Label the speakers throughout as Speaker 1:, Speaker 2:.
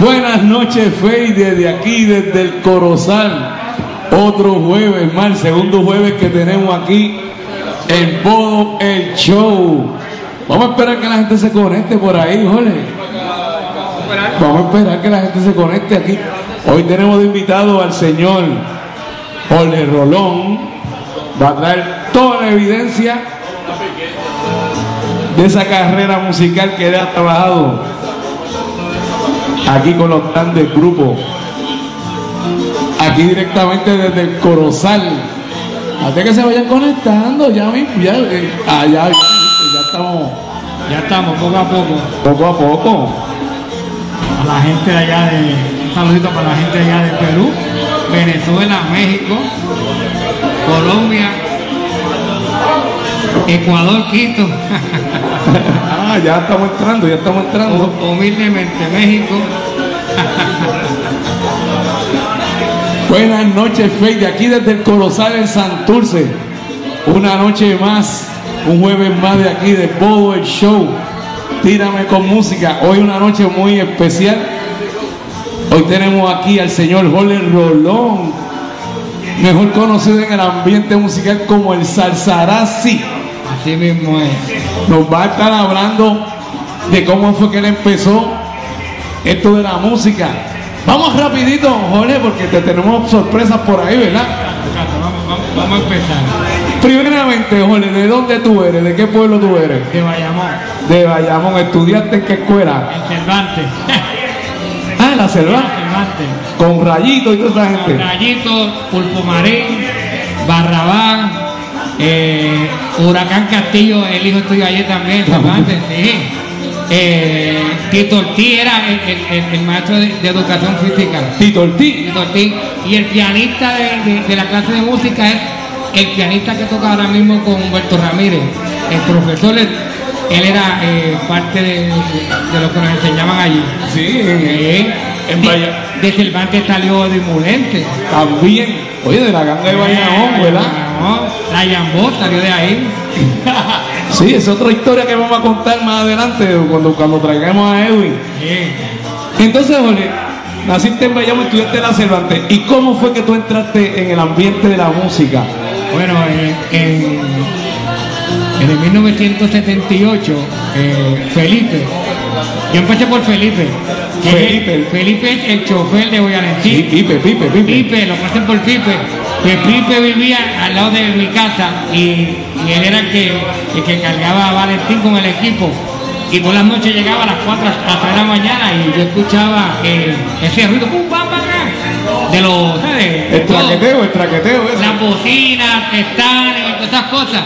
Speaker 1: Buenas noches, Fey, desde aquí, desde el Corozal. Otro jueves más, el segundo jueves que tenemos aquí en Bodo el Show. Vamos a esperar que la gente se conecte por ahí, Jorge. Vamos a esperar que la gente se conecte aquí. Hoy tenemos de invitado al señor Jorge Rolón. Va a traer toda la evidencia de esa carrera musical que él ha trabajado aquí con los grandes grupos. Aquí directamente desde el Corozal. Hasta que se vayan conectando, ya mismo, ya, eh, allá, ya, ya estamos,
Speaker 2: Ya estamos, poco a poco.
Speaker 1: poco a poco.
Speaker 2: A la gente allá de. Un saludito para la gente allá de Perú, Venezuela, México, Colombia, Ecuador, Quito,
Speaker 1: Ah, ya estamos entrando, ya estamos entrando.
Speaker 2: hu- humildemente México.
Speaker 1: Buenas noches, Fey, de aquí desde el Corozal en Santurce. Una noche más, un jueves más de aquí de el Show. Tírame con música. Hoy una noche muy especial. Hoy tenemos aquí al señor Jorge Rolón, mejor conocido en el ambiente musical como el Salsarazzi.
Speaker 2: Así mismo es.
Speaker 1: Nos va a estar hablando de cómo fue que él empezó esto de la música. Vamos rapidito, Jorge, porque te tenemos sorpresas por ahí, ¿verdad?
Speaker 2: Vamos, vamos, vamos a empezar.
Speaker 1: Primeramente, Jorge, ¿de dónde tú eres? ¿De qué pueblo tú eres?
Speaker 2: De Bayamón,
Speaker 1: De Bayamón, ¿estudiaste en qué escuela?
Speaker 2: en Cervantes.
Speaker 1: Ah, en la
Speaker 2: Cervantes.
Speaker 1: con rayito y toda esa gente.
Speaker 2: Rayito, Pulpo Marín, Barrabán, eh, Huracán Castillo, el hijo tuyo ayer también, Cervantes, sí. Eh, Tito Ortiz era el, el- el- el maestro de, de educación física.
Speaker 1: Tito Ortiz.
Speaker 2: Tito Ortiz. Y el pianista de, de- de la clase de música es el pianista que toca ahora mismo con Humberto Ramírez. El profesor, él, era eh, parte de, lo que nos enseñaban allí.
Speaker 1: Sí,
Speaker 2: Sí.
Speaker 1: en
Speaker 2: De-
Speaker 1: Bayamón.
Speaker 2: De Cervantes salió de Mulente.
Speaker 1: También. Oye, de la ganga de Bayamón, ¿verdad?
Speaker 2: La Yambó salió de ahí.
Speaker 1: Sí, es otra historia que vamos a contar más adelante cuando, cuando traigamos a Edwin.
Speaker 2: Sí.
Speaker 1: Entonces, Jorge, naciste en Bayamón, estudiaste en la Cervantes. ¿Y cómo fue que tú entraste en el ambiente de la música?
Speaker 2: Bueno, en, en, en el 1978, eh, Felipe, yo empecé por Felipe.
Speaker 1: Felipe.
Speaker 2: Felipe es el chofer de Boyalentín.
Speaker 1: Pipe, Pipe, Pipe.
Speaker 2: Pipe, lo conocen por Pipe, que Pipe vivía al lado de mi casa y, y él era el que, el que cargaba a Valentín con el equipo. Y por las noches llegaba a las 4 a las 3 de la mañana y yo escuchaba eh, ese ruido, pum, pam, pam, pam, de los, ¿sabes?
Speaker 1: El traqueteo, el traqueteo ese.
Speaker 2: las bocinas, estanes y todas esas cosas.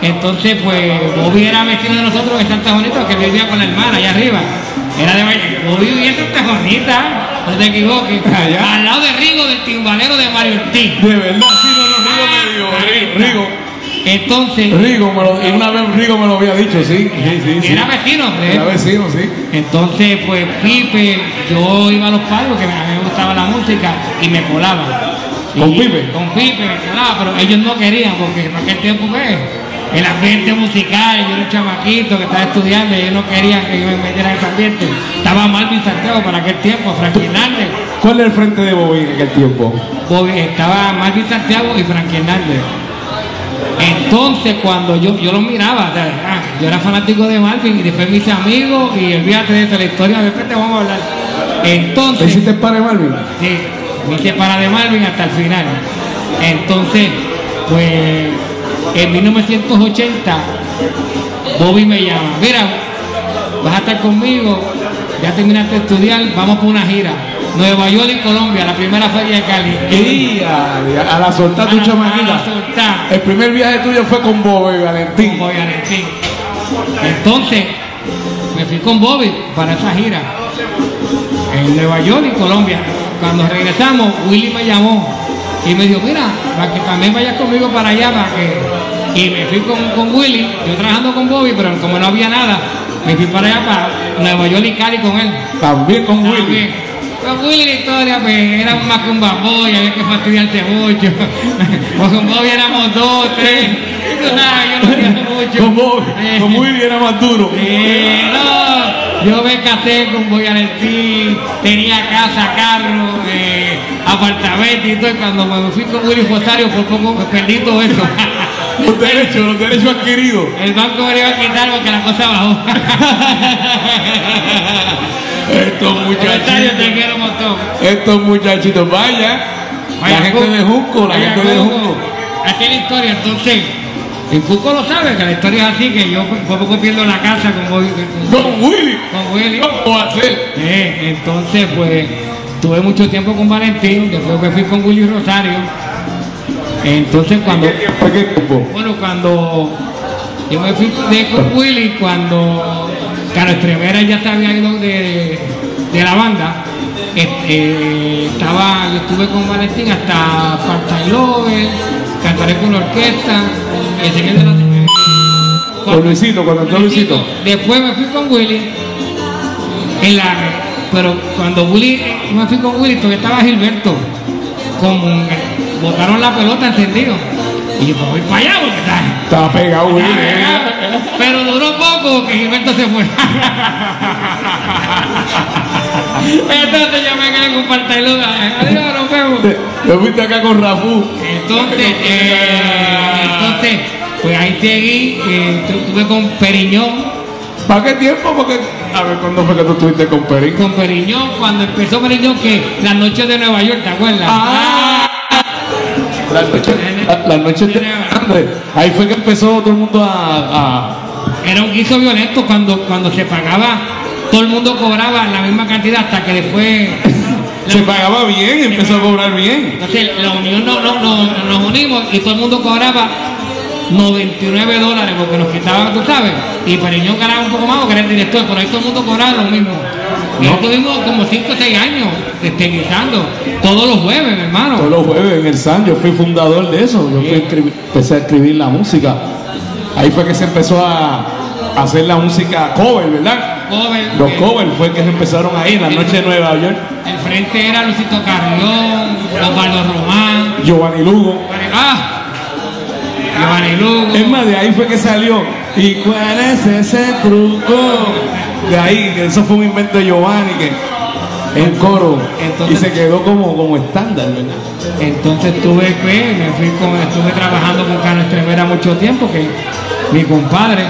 Speaker 2: Entonces, pues, Bobby era vecino de nosotros en Santa Juanita, que vivía con la hermana allá arriba. Era de Valle. Bobby vivía en Santa Juanita, no te equivoques.
Speaker 1: Allá.
Speaker 2: Al lado de Rigo, del timbalero de Mario Ortiz.
Speaker 1: De verdad, sí, no, no, Rigo me dijo, Rigo.
Speaker 2: Entonces,
Speaker 1: Rigo me lo, y una vez Rigo me lo había dicho, sí, sí, sí. sí.
Speaker 2: era vecino. ¿eh?
Speaker 1: Era vecino, sí.
Speaker 2: Entonces, pues Pipe, yo iba a los palos, que a mí me gustaba la música, y me colaba.
Speaker 1: ¿Con
Speaker 2: Y-
Speaker 1: Pipe?
Speaker 2: Con Pipe me colaba, pero ellos no querían, porque en aquel tiempo, pues, el ambiente musical, yo era un chamaquito que estaba estudiando, y ellos no querían que yo me metiera en ese ambiente. Estaba Marvin Santiago para aquel tiempo, Frankie Hernández.
Speaker 1: ¿Cuál era el frente de Bobby en aquel tiempo?
Speaker 2: Bobby- estaba Marvin Santiago y Frankie Hernández. Entonces, cuando yo, yo los miraba, o sea, ah, yo era fanático de Marvin y después mis amigos y el viaje de la historia, después te vamos a hablar.
Speaker 1: ¿Le
Speaker 2: Entonces,
Speaker 1: hiciste el padre Marvin?
Speaker 2: sí, me hice para de Marvin hasta el final. Entonces, pues, en 1980, Bobby me llama, mira, vas a estar conmigo, ya terminaste de estudiar, vamos por una gira. Nueva York y Colombia, la primera feria de Cali.
Speaker 1: Y a, a la soltar tu chamaquita. El primer viaje tuyo fue con Bobby Valentín.
Speaker 2: Bobby Valentín. Entonces, me fui con Bobby para esa gira en Nueva York y Colombia. Cuando regresamos, Willy me llamó y me dijo, mira, para que también vayas conmigo para allá, para que... Y me fui con, con Willy, yo trabajando con Bobby, pero como no había nada, me fui para allá, para Nueva York y Cali con él.
Speaker 1: También con Willy.
Speaker 2: También. Con Willy la historia, pues era más que un bamboy, había que fastidiarse mucho. Pues con Bobby éramos dos, tres. Y tú sabes, yo no mucho.
Speaker 1: Con Bobby,
Speaker 2: Eh,
Speaker 1: con Willy era más duro.
Speaker 2: eh, no, Yo me casé con Boyalentín, tenía casa, carro, eh, apartamento y todo. Y cuando me fui con Willy Rosario, por poco me perdí todo eso.
Speaker 1: Los derechos, los derechos adquiridos.
Speaker 2: El banco me lo iba a quitar porque la cosa bajó.
Speaker 1: Estos
Speaker 2: te
Speaker 1: muchachitos.
Speaker 2: quiero un montón.
Speaker 1: Estos muchachitos, vaya.
Speaker 2: Vaya
Speaker 1: la gente de Junco, la gente de Junco.
Speaker 2: Aquí la historia, entonces. En Junco lo sabe, que la historia es así, que yo por poco pierdo la casa con, con,
Speaker 1: Con Willy.
Speaker 2: con Willy. Eh, entonces, pues, tuve mucho tiempo con Valentín, después me fui con Willy Rosario. Entonces, cuando, bueno, cuando yo me fui de con Willy, cuando Carlos Estremera ya se había ido de, de la banda, eh, eh, estaba, yo estuve con Valentín hasta Part-Time Lover, cantaré con la orquesta, de la
Speaker 1: Con Luisito, cuando entró Luisito.
Speaker 2: Después me fui con Willy en la pero cuando Willy me fui con Willy todavía estaba Gilberto como botaron la pelota entendido y yo pues voy para allá porque está
Speaker 1: Estaba pegado Willy.
Speaker 2: pero duró poco que Gilberto se fue entonces yo me quedé con Partailuna adiós nos vemos
Speaker 1: Te fuiste acá con Rafú.
Speaker 2: entonces eh, entonces pues ahí seguí eh, estuve con Periñón
Speaker 1: ¿Para qué tiempo? Porque, a ver, ¿cuándo fue que tú estuviste con Perín?
Speaker 2: con Periñón, cuando empezó Periñón, que las noches de Nueva York, ¿te acuerdas?
Speaker 1: Ah. La noche, la, la noche de Andrés. Ahí fue que empezó todo el mundo a,
Speaker 2: Era un guiso violento cuando, cuando se pagaba, todo el mundo cobraba la misma cantidad hasta que después.
Speaker 1: Se pagaba bien, empezó a cobrar bien.
Speaker 2: Entonces la unión no, no, no- nos unimos y todo el mundo cobraba 99 dólares porque nos quitaban, tú sabes. Y Periñón ganaba un poco más porque era el director, pero ahí todo el mundo cobraba lo mismo. Y
Speaker 1: No.
Speaker 2: estuvimos como 5 o 6 años este, guisando todos los jueves, mi hermano.
Speaker 1: Todos los jueves en el San, yo fui fundador de eso. Yo fui empecé a escribir la música. Ahí fue que se empezó a, hacer la música cover, ¿verdad?
Speaker 2: Joven,
Speaker 1: Los
Speaker 2: eh,
Speaker 1: covers fue que se empezaron ahí en la noche de Nueva York.
Speaker 2: El frente era Lucito Carrión, Osvaldo Román,
Speaker 1: Giovanni Lugo.
Speaker 2: ah, Giovanni Lugo.
Speaker 1: Es más, de ahí fue que salió. ¿Y cuál es ese truco? De ahí, que eso fue un invento de Giovanni que en coro.
Speaker 2: Entonces-
Speaker 1: y se quedó como, como estándar, ¿verdad?
Speaker 2: Entonces tuve que, me fui con, estuve trabajando con Carlos Estremera mucho tiempo, que mi compadre,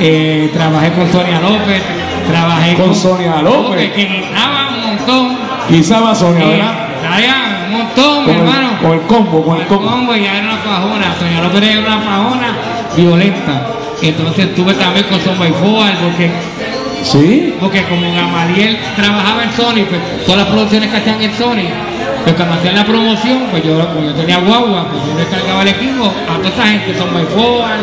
Speaker 2: eh, trabajé con Sonia López, trabajé
Speaker 1: Con Sonia López.
Speaker 2: que gritaba un montón,
Speaker 1: va Sonia,
Speaker 2: y
Speaker 1: ¿verdad?
Speaker 2: traía un montón, mi
Speaker 1: Con
Speaker 2: hermano.
Speaker 1: el, con el combo, con el combo.
Speaker 2: Combo ya era una pajona, Sonia López era una pajona violenta. Entonces estuve también con Son Forward porque
Speaker 1: ¿Sí?
Speaker 2: Porque como Gamaliel trabajaba en Sony, pues todas las producciones que hacían en Sony, pues cuando hacían la promoción, pues yo, como yo tenía guagua, pues yo descargaba el equipo a toda esa gente, son Forward,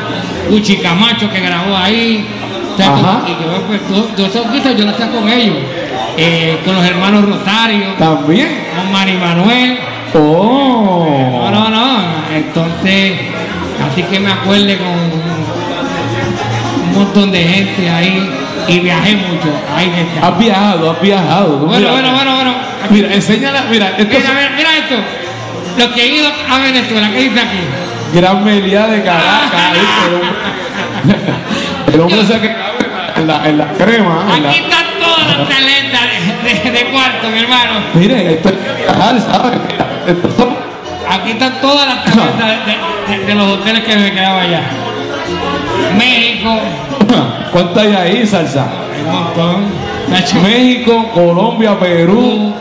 Speaker 2: Uchi Camacho que grabó ahí, o sea,
Speaker 1: Ajá.
Speaker 2: como- y yo pues todo- todos esos guisos yo los hacía con ellos, eh, con los hermanos Rosario,
Speaker 1: También.
Speaker 2: con Mari Manuel,
Speaker 1: Oh.
Speaker 2: no, no, no, entonces, así que me acuerde con un montón de gente ahí y viajé mucho, ahí.
Speaker 1: Has viajado, has viajado.
Speaker 2: Bueno,
Speaker 1: Mira,
Speaker 2: bueno, bueno, bueno. Aquí-
Speaker 1: Mira, enséñala, mira, esto
Speaker 2: Mira, mira, mira esto. Los que he ido a Venezuela, ¿qué dice aquí?
Speaker 1: gran melía de Caracas. El hombre se en la, en la crema. en la-
Speaker 2: Aquí están todas las talentas de, de- de cuarto, mi hermano.
Speaker 1: Miren, esto es viajar, ¿sabes? Esto
Speaker 2: Aquí están todas las talentas de, de- de los hoteles que me quedaba allá. México,
Speaker 1: ¿Cuánto hay ahí, salsa?
Speaker 2: un montón. Nacho,
Speaker 1: México, Colombia, Perú.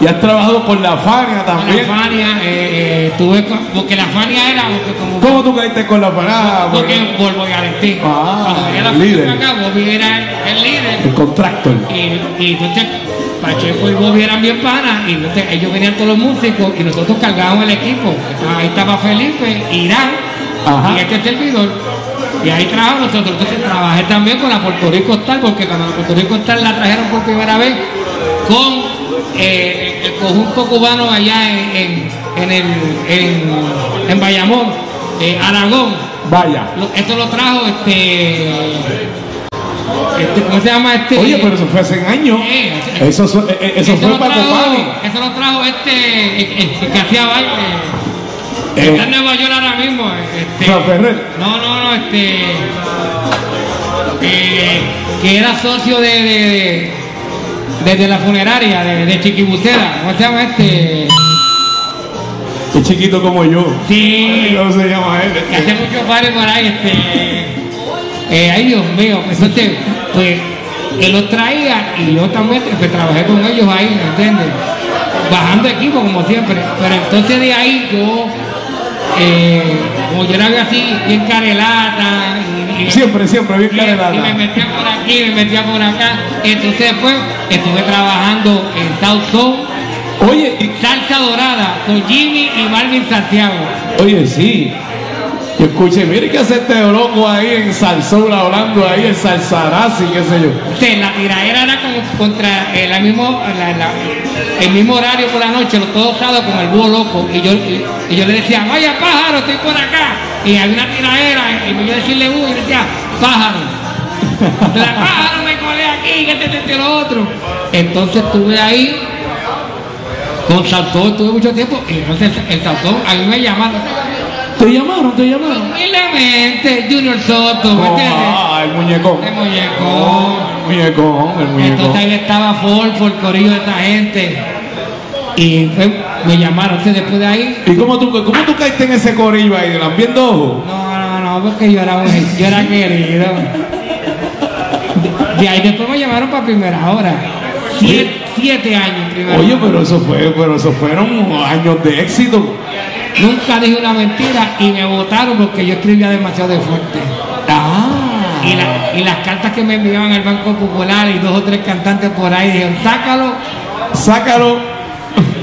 Speaker 1: Y has trabajado con la Fania
Speaker 2: La
Speaker 1: también.
Speaker 2: Fania, eh, eh, tuve con- porque la Fania era porque como
Speaker 1: ¿Cómo tú caíste con la Fania?
Speaker 2: porque por Boyalentín.
Speaker 1: Ah,
Speaker 2: Cuando venía la
Speaker 1: el líder.
Speaker 2: Acá, Bobby era el, el líder.
Speaker 1: El contractor.
Speaker 2: Y, y entonces Pacheco y Bobby eran bien panas y entonces ellos venían todos los músicos y nosotros cargábamos el equipo. Ahí estaba Felipe, Irán
Speaker 1: Ajá.
Speaker 2: y este servidor. Y ahí trabajamos nosotros. Entonces trabajé también con la Puerto Rico Star porque cuando la Puerto Rico Star la trajeron por primera vez con eh, el conjunto cubano allá en, en, en el, en, en Bayamón, eh, Aragón.
Speaker 1: Vaya.
Speaker 2: Esto lo trajo este, este ¿cómo se llama este?
Speaker 1: Oye, pero eso fue hace años.
Speaker 2: Eh,
Speaker 1: Eso, so- eso
Speaker 2: Eso
Speaker 1: fue para
Speaker 2: eso lo trajo este, el, el- el que hacía baile.
Speaker 1: Eh.
Speaker 2: Está en Nueva York ahora mismo. Este, no, no, no, este. eh, que era socio de, de, de- de la funeraria de, de Chiquibustera. ¿Cómo se llama este?
Speaker 1: Es chiquito como yo.
Speaker 2: Sí,
Speaker 1: ¿Cómo se llama él?
Speaker 2: que hace muchos bares por ahí, este. eh, ay, Dios mío, entonces, pues, él los traía y yo también pues, trabajé con ellos ahí, ¿me entiendes? Bajando equipo como siempre. Pero entonces de ahí yo, eh, como yo era así, bien carelata, y,
Speaker 1: Siempre, siempre, bien
Speaker 2: y, y me
Speaker 1: carelata.
Speaker 2: metía por aquí, me metía por acá. Entonces después estuve trabajando en South Zone,
Speaker 1: Oye, y-
Speaker 2: Salsa Dorada, con Jimmy y Marvin Santiago.
Speaker 1: oye, sí. Yo escuché, mire que hace este loco ahí en Salsola hablando ahí, en Salsarazzi, qué sé yo.
Speaker 2: Sí, la tiradera era como contra el mismo, la- la- el mismo horario por la noche, los todos con el búho loco. Y yo, y, y yo le decía, vaya pájaro, estoy por acá. Y había una tiradera, y yo decirle y le decía, pájaro. Entonces, pájaro, me colé aquí, que este, este, este, lo otro. Entonces estuve ahí con Saltón, estuve mucho tiempo, y entonces el Saltón, a mí me llamaron.
Speaker 1: ¿Te llamaron? ¿Te llamaron?
Speaker 2: Humildemente, Junior Soto, ¿me
Speaker 1: Oh,
Speaker 2: entiendes?
Speaker 1: ah, el muñecón.
Speaker 2: El muñecón.
Speaker 1: Oh, el muñecón, el
Speaker 2: Entonces
Speaker 1: muñecón.
Speaker 2: ahí estaba Folfo, el corillo de esta gente. Y pues, me llamaron entonces después de ahí.
Speaker 1: ¿Y cómo tú, cómo tú caíste en ese corillo ahí, de las viendo ojos?
Speaker 2: No, no, no, porque yo era, yo era querido. De, de ahí después me llamaron para primera hora. Siete, siete años primero.
Speaker 1: Oye, pero eso fue, pero eso fueron años de éxito.
Speaker 2: Nunca dije una mentira y me votaron porque yo escribía demasiado de fuerte.
Speaker 1: Ah.
Speaker 2: Y, la- y las cartas que me enviaban al Banco Popular y dos o tres cantantes por ahí dijeron, sácalo
Speaker 1: Sácalo.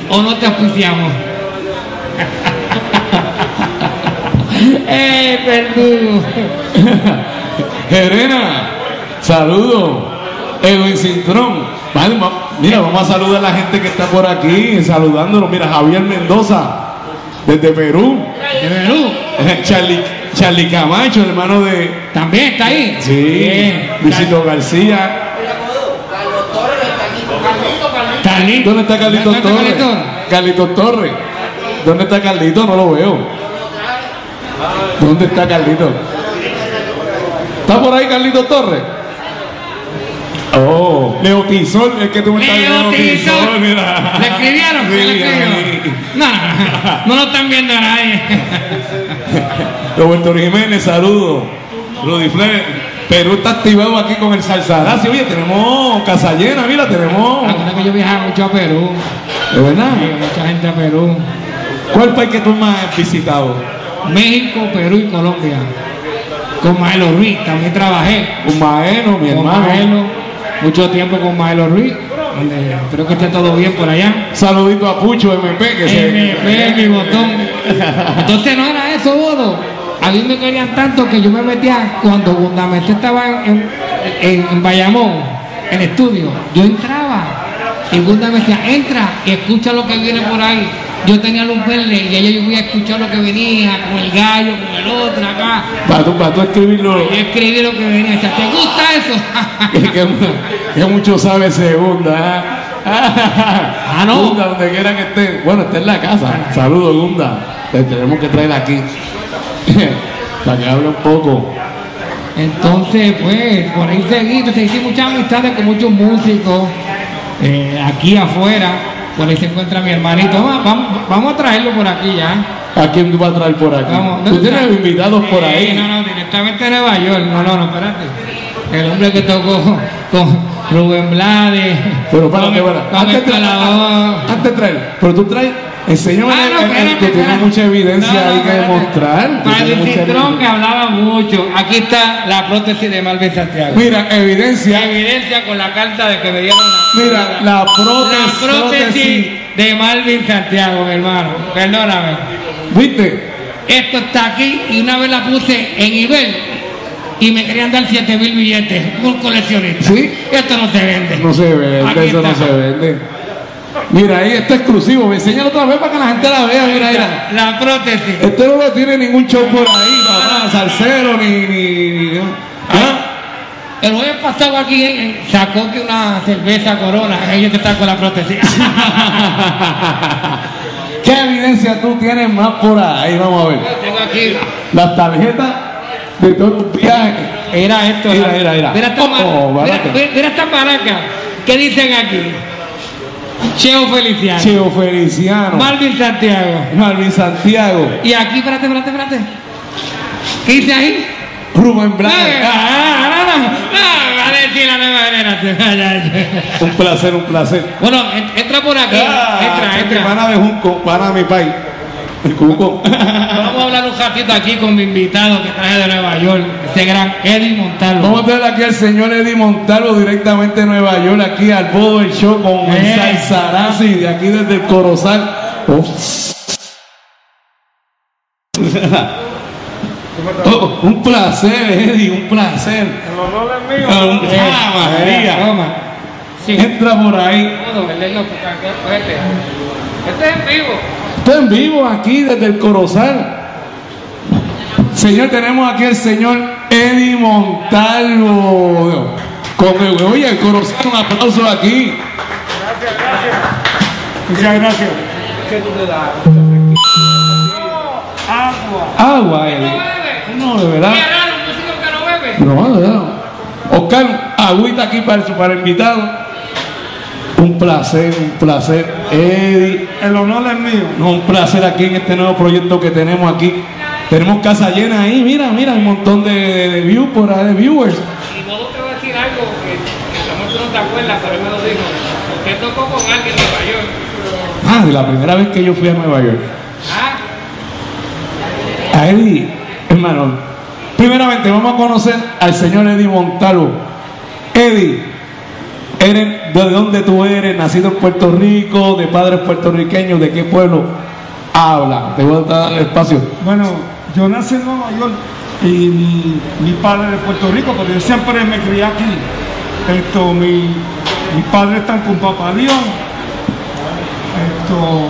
Speaker 2: o no te auspiciamos. ¡Eh, perdugo!
Speaker 1: Jerena, saludo. Edwin Cintrón. Vale, va- mira, vamos a saludar a la gente que está por aquí, saludándolo. Mira, Javier Mendoza, desde Perú.
Speaker 2: De Perú.
Speaker 1: Charlie, Charlie Camacho, hermano de.
Speaker 2: También está ahí.
Speaker 1: Sí,
Speaker 2: Bien.
Speaker 1: Luisito García.
Speaker 2: Carlito.
Speaker 1: ¿Dónde está Carlitos
Speaker 2: ¿Dónde está
Speaker 1: Torres?
Speaker 2: Carlito?
Speaker 1: Carlitos Torres. ¿Dónde está Carlito? No lo veo. ¿Dónde está Carlito? ¿Está por ahí Carlito Torres? Oh, Leo Tizol, el que tú me estás
Speaker 2: Leo Tizol.
Speaker 1: mira.
Speaker 2: ¿Le escribieron? No, no, lo están viendo nadie.
Speaker 1: Roberto Jiménez, saludos. Rudy Flair, Perú está activado aquí con el Salsarazzi. Oye, tenemos casa llena, mira, tenemos.
Speaker 2: Acuérdate que yo viajaba mucho a Perú.
Speaker 1: ¿De verdad?
Speaker 2: Mucha gente a Perú.
Speaker 1: ¿Cuál país que tú más has visitado?
Speaker 2: México, Perú y Colombia. Con Maelo Ruiz también trabajé.
Speaker 1: Un maeno, mi
Speaker 2: con
Speaker 1: hermano.
Speaker 2: Maelo, mucho tiempo con Maelo Ruiz. Donde espero que esté todo bien por allá.
Speaker 1: Saludito a Pucho MP que se.
Speaker 2: MP, mi botón. Entonces no era eso, Bodo. A mí me querían tanto que yo me metía cuando Fundamental estaba en, en, en Bayamón, en el estudio. Yo entraba y Gunda me decía, entra y escucha lo que viene por ahí. Yo tenía luz verde y ella yo voy a escuchar lo que venía, con el gallo, con el otro acá.
Speaker 1: Para tú, para tú escribirlo.
Speaker 2: Yo escribí lo que venía. ¿Te gusta eso?
Speaker 1: que, que- que mucho sabe segunda.
Speaker 2: Ah, no.
Speaker 1: Gunda, donde quiera que esté. Bueno, está en la casa. Saludos, Gunda. Te tenemos que traer aquí. Para que hable un poco.
Speaker 2: Entonces, pues, por ahí seguí, entonces hice muchas amistades con muchos músicos, eh, aquí afuera, por ahí se encuentra mi hermanito, vamos, vamos, a traerlo por aquí ya.
Speaker 1: ¿A quién tú vas a traer por aquí?
Speaker 2: Vamos,
Speaker 1: tú
Speaker 2: ¿dónde
Speaker 1: tienes
Speaker 2: está?
Speaker 1: invitados por ahí.
Speaker 2: No, no, directamente de Nueva York, no, no, no, espérate. El hombre que tocó con Rubén Blades,
Speaker 1: Pero espérate,
Speaker 2: con
Speaker 1: Antes antes de traer, pero tú traes, enséñame,
Speaker 2: Ah, no,
Speaker 1: el- el- tienes
Speaker 2: espérate.
Speaker 1: mucha evidencia
Speaker 2: No, no,
Speaker 1: ahí que demostrar.
Speaker 2: Para el citrón que hablaba mucho, aquí está la prótesis de Malvin Santiago.
Speaker 1: Mira, evidencia.
Speaker 2: evidencia con la carta de que me dieron la,
Speaker 1: Mira, la prótesis.
Speaker 2: la prótesis de Malvin Santiago, mi hermano. Perdóname.
Speaker 1: ¿Viste?
Speaker 2: Esto está aquí y una vez la puse en nivel y me querían dar 7 mil billetes. Un coleccionista.
Speaker 1: ¿Sí?
Speaker 2: Esto no se vende.
Speaker 1: No se vende,
Speaker 2: Aquí
Speaker 1: eso no se vende. Mira, ahí está exclusivo. Me enseñan otra vez para que la gente la vea. Mira, mira.
Speaker 2: La prótesis.
Speaker 1: Este no lo tiene ningún show por ahí, papá. Salsero ni. ni, ni- ¿Ah?
Speaker 2: El jueves pasado aquí eh, sacó que una cerveza corona. Ella que está con la prótesis.
Speaker 1: ¿Qué evidencia tú tienes más por ahí? Vamos a ver.
Speaker 2: Tengo aquí.
Speaker 1: Las tarjetas de todos los viajes.
Speaker 2: Era esto.
Speaker 1: Mira,
Speaker 2: la-
Speaker 1: mira, mira.
Speaker 2: Esta,
Speaker 1: Oh,
Speaker 2: mira- mira esta maraca. ¿Qué dicen aquí? Cheo Feliciano.
Speaker 1: Cheo Feliciano,
Speaker 2: Marvin Santiago.
Speaker 1: Marvin Santiago,
Speaker 2: Y aquí, espérate, espérate, espérate. ¿Qué dice ahí?
Speaker 1: Rubén
Speaker 2: Ah, ah, generación.
Speaker 1: Un placer, un placer.
Speaker 2: Bueno, en- entra por aquí.
Speaker 1: Ah,
Speaker 2: entra, entra.
Speaker 1: pana de Junco, pana de mi país. El Cuco.
Speaker 2: Vamos a hablar un ratito aquí con mi invitado que traje de Nueva York, este gran Eddie Montalvo.
Speaker 1: Vamos a tener aquí al señor Eddie Montalvo directamente de Nueva York, aquí al Bodo del Show con el
Speaker 2: Eh.
Speaker 1: Salsarazzi, de aquí desde el Corozal. Oh. Oh, un placer, Eddie, un placer. Ah, un-
Speaker 2: Eh,
Speaker 1: ah, María.
Speaker 2: Toma. Sí.
Speaker 1: Entra por ahí.
Speaker 2: El. Este es en vivo.
Speaker 1: Está en vivo aquí desde el Corozal. Señor, tenemos aquí al señor Eddie Montalvo. Con el, oye, el Corozal, un aplauso aquí.
Speaker 3: Muchas gracias.
Speaker 1: Agua, Eddie. No, de verdad.
Speaker 2: Qué raro, un músico que no bebe.
Speaker 1: No, de verdad. Oscar, agüita aquí para el, para el invitado. Un placer, un placer, Eddie.
Speaker 3: El honor es mío.
Speaker 1: No, un placer aquí en este nuevo proyecto que tenemos aquí. Tenemos casa llena ahí, mira, mira, un montón de, de, de views por ahí, de viewers.
Speaker 2: Y no te voy a decir algo que, que a lo mejor tú no te acuerdas, pero él me lo dijo. Usted tocó con alguien de Nueva York.
Speaker 1: Ah, de la primera vez que yo fui a Nueva York.
Speaker 2: Ah,
Speaker 1: A Eddie, hermano, primeramente vamos a conocer al señor Eddie Montalvo. Eddie, eres, ¿de dónde tú eres? Nacido en Puerto Rico, de padres puertorriqueños, ¿de qué pueblo? Habla, te voy a dar el espacio.
Speaker 3: Bueno, yo nací en Nueva York y mi, mi padre es de Puerto Rico, pero yo siempre me crié aquí. Esto, mi, mi padre está con Papá Dios. Esto,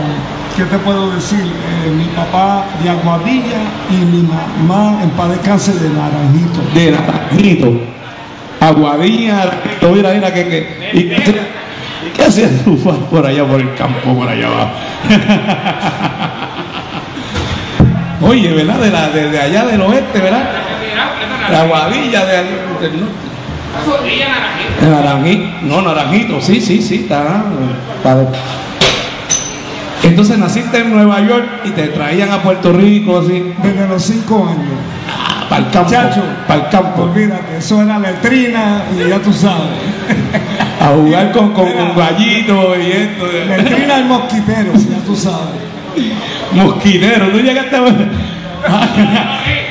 Speaker 3: ¿qué te puedo decir? Eh, mi papá de Aguadilla y mi mamá en paz descanse de Naranjito.
Speaker 1: De Naranjito, Aguadilla, Naranjito, mira, mira, que, que, y, ¿qué, ¿qué hacías tú por allá, por el campo, por allá abajo? Oye, ¿verdad? De, la, de, de allá del oeste, ¿verdad? De Aguadilla, de, del norte. De Naranjito, no, Naranjito, sí, sí, sí, está. está de- Entonces naciste en Nueva York y te traían a Puerto Rico, así,
Speaker 3: Desde los cinco años.
Speaker 1: Para el campo. Para el campo.
Speaker 3: Olvídate, eso era letrina y ya tú sabes.
Speaker 1: A jugar con, con, con gallitos y esto.
Speaker 3: Letrina y mosquiteros, ya tú sabes.
Speaker 1: Mosquitero, tú llegaste a ver.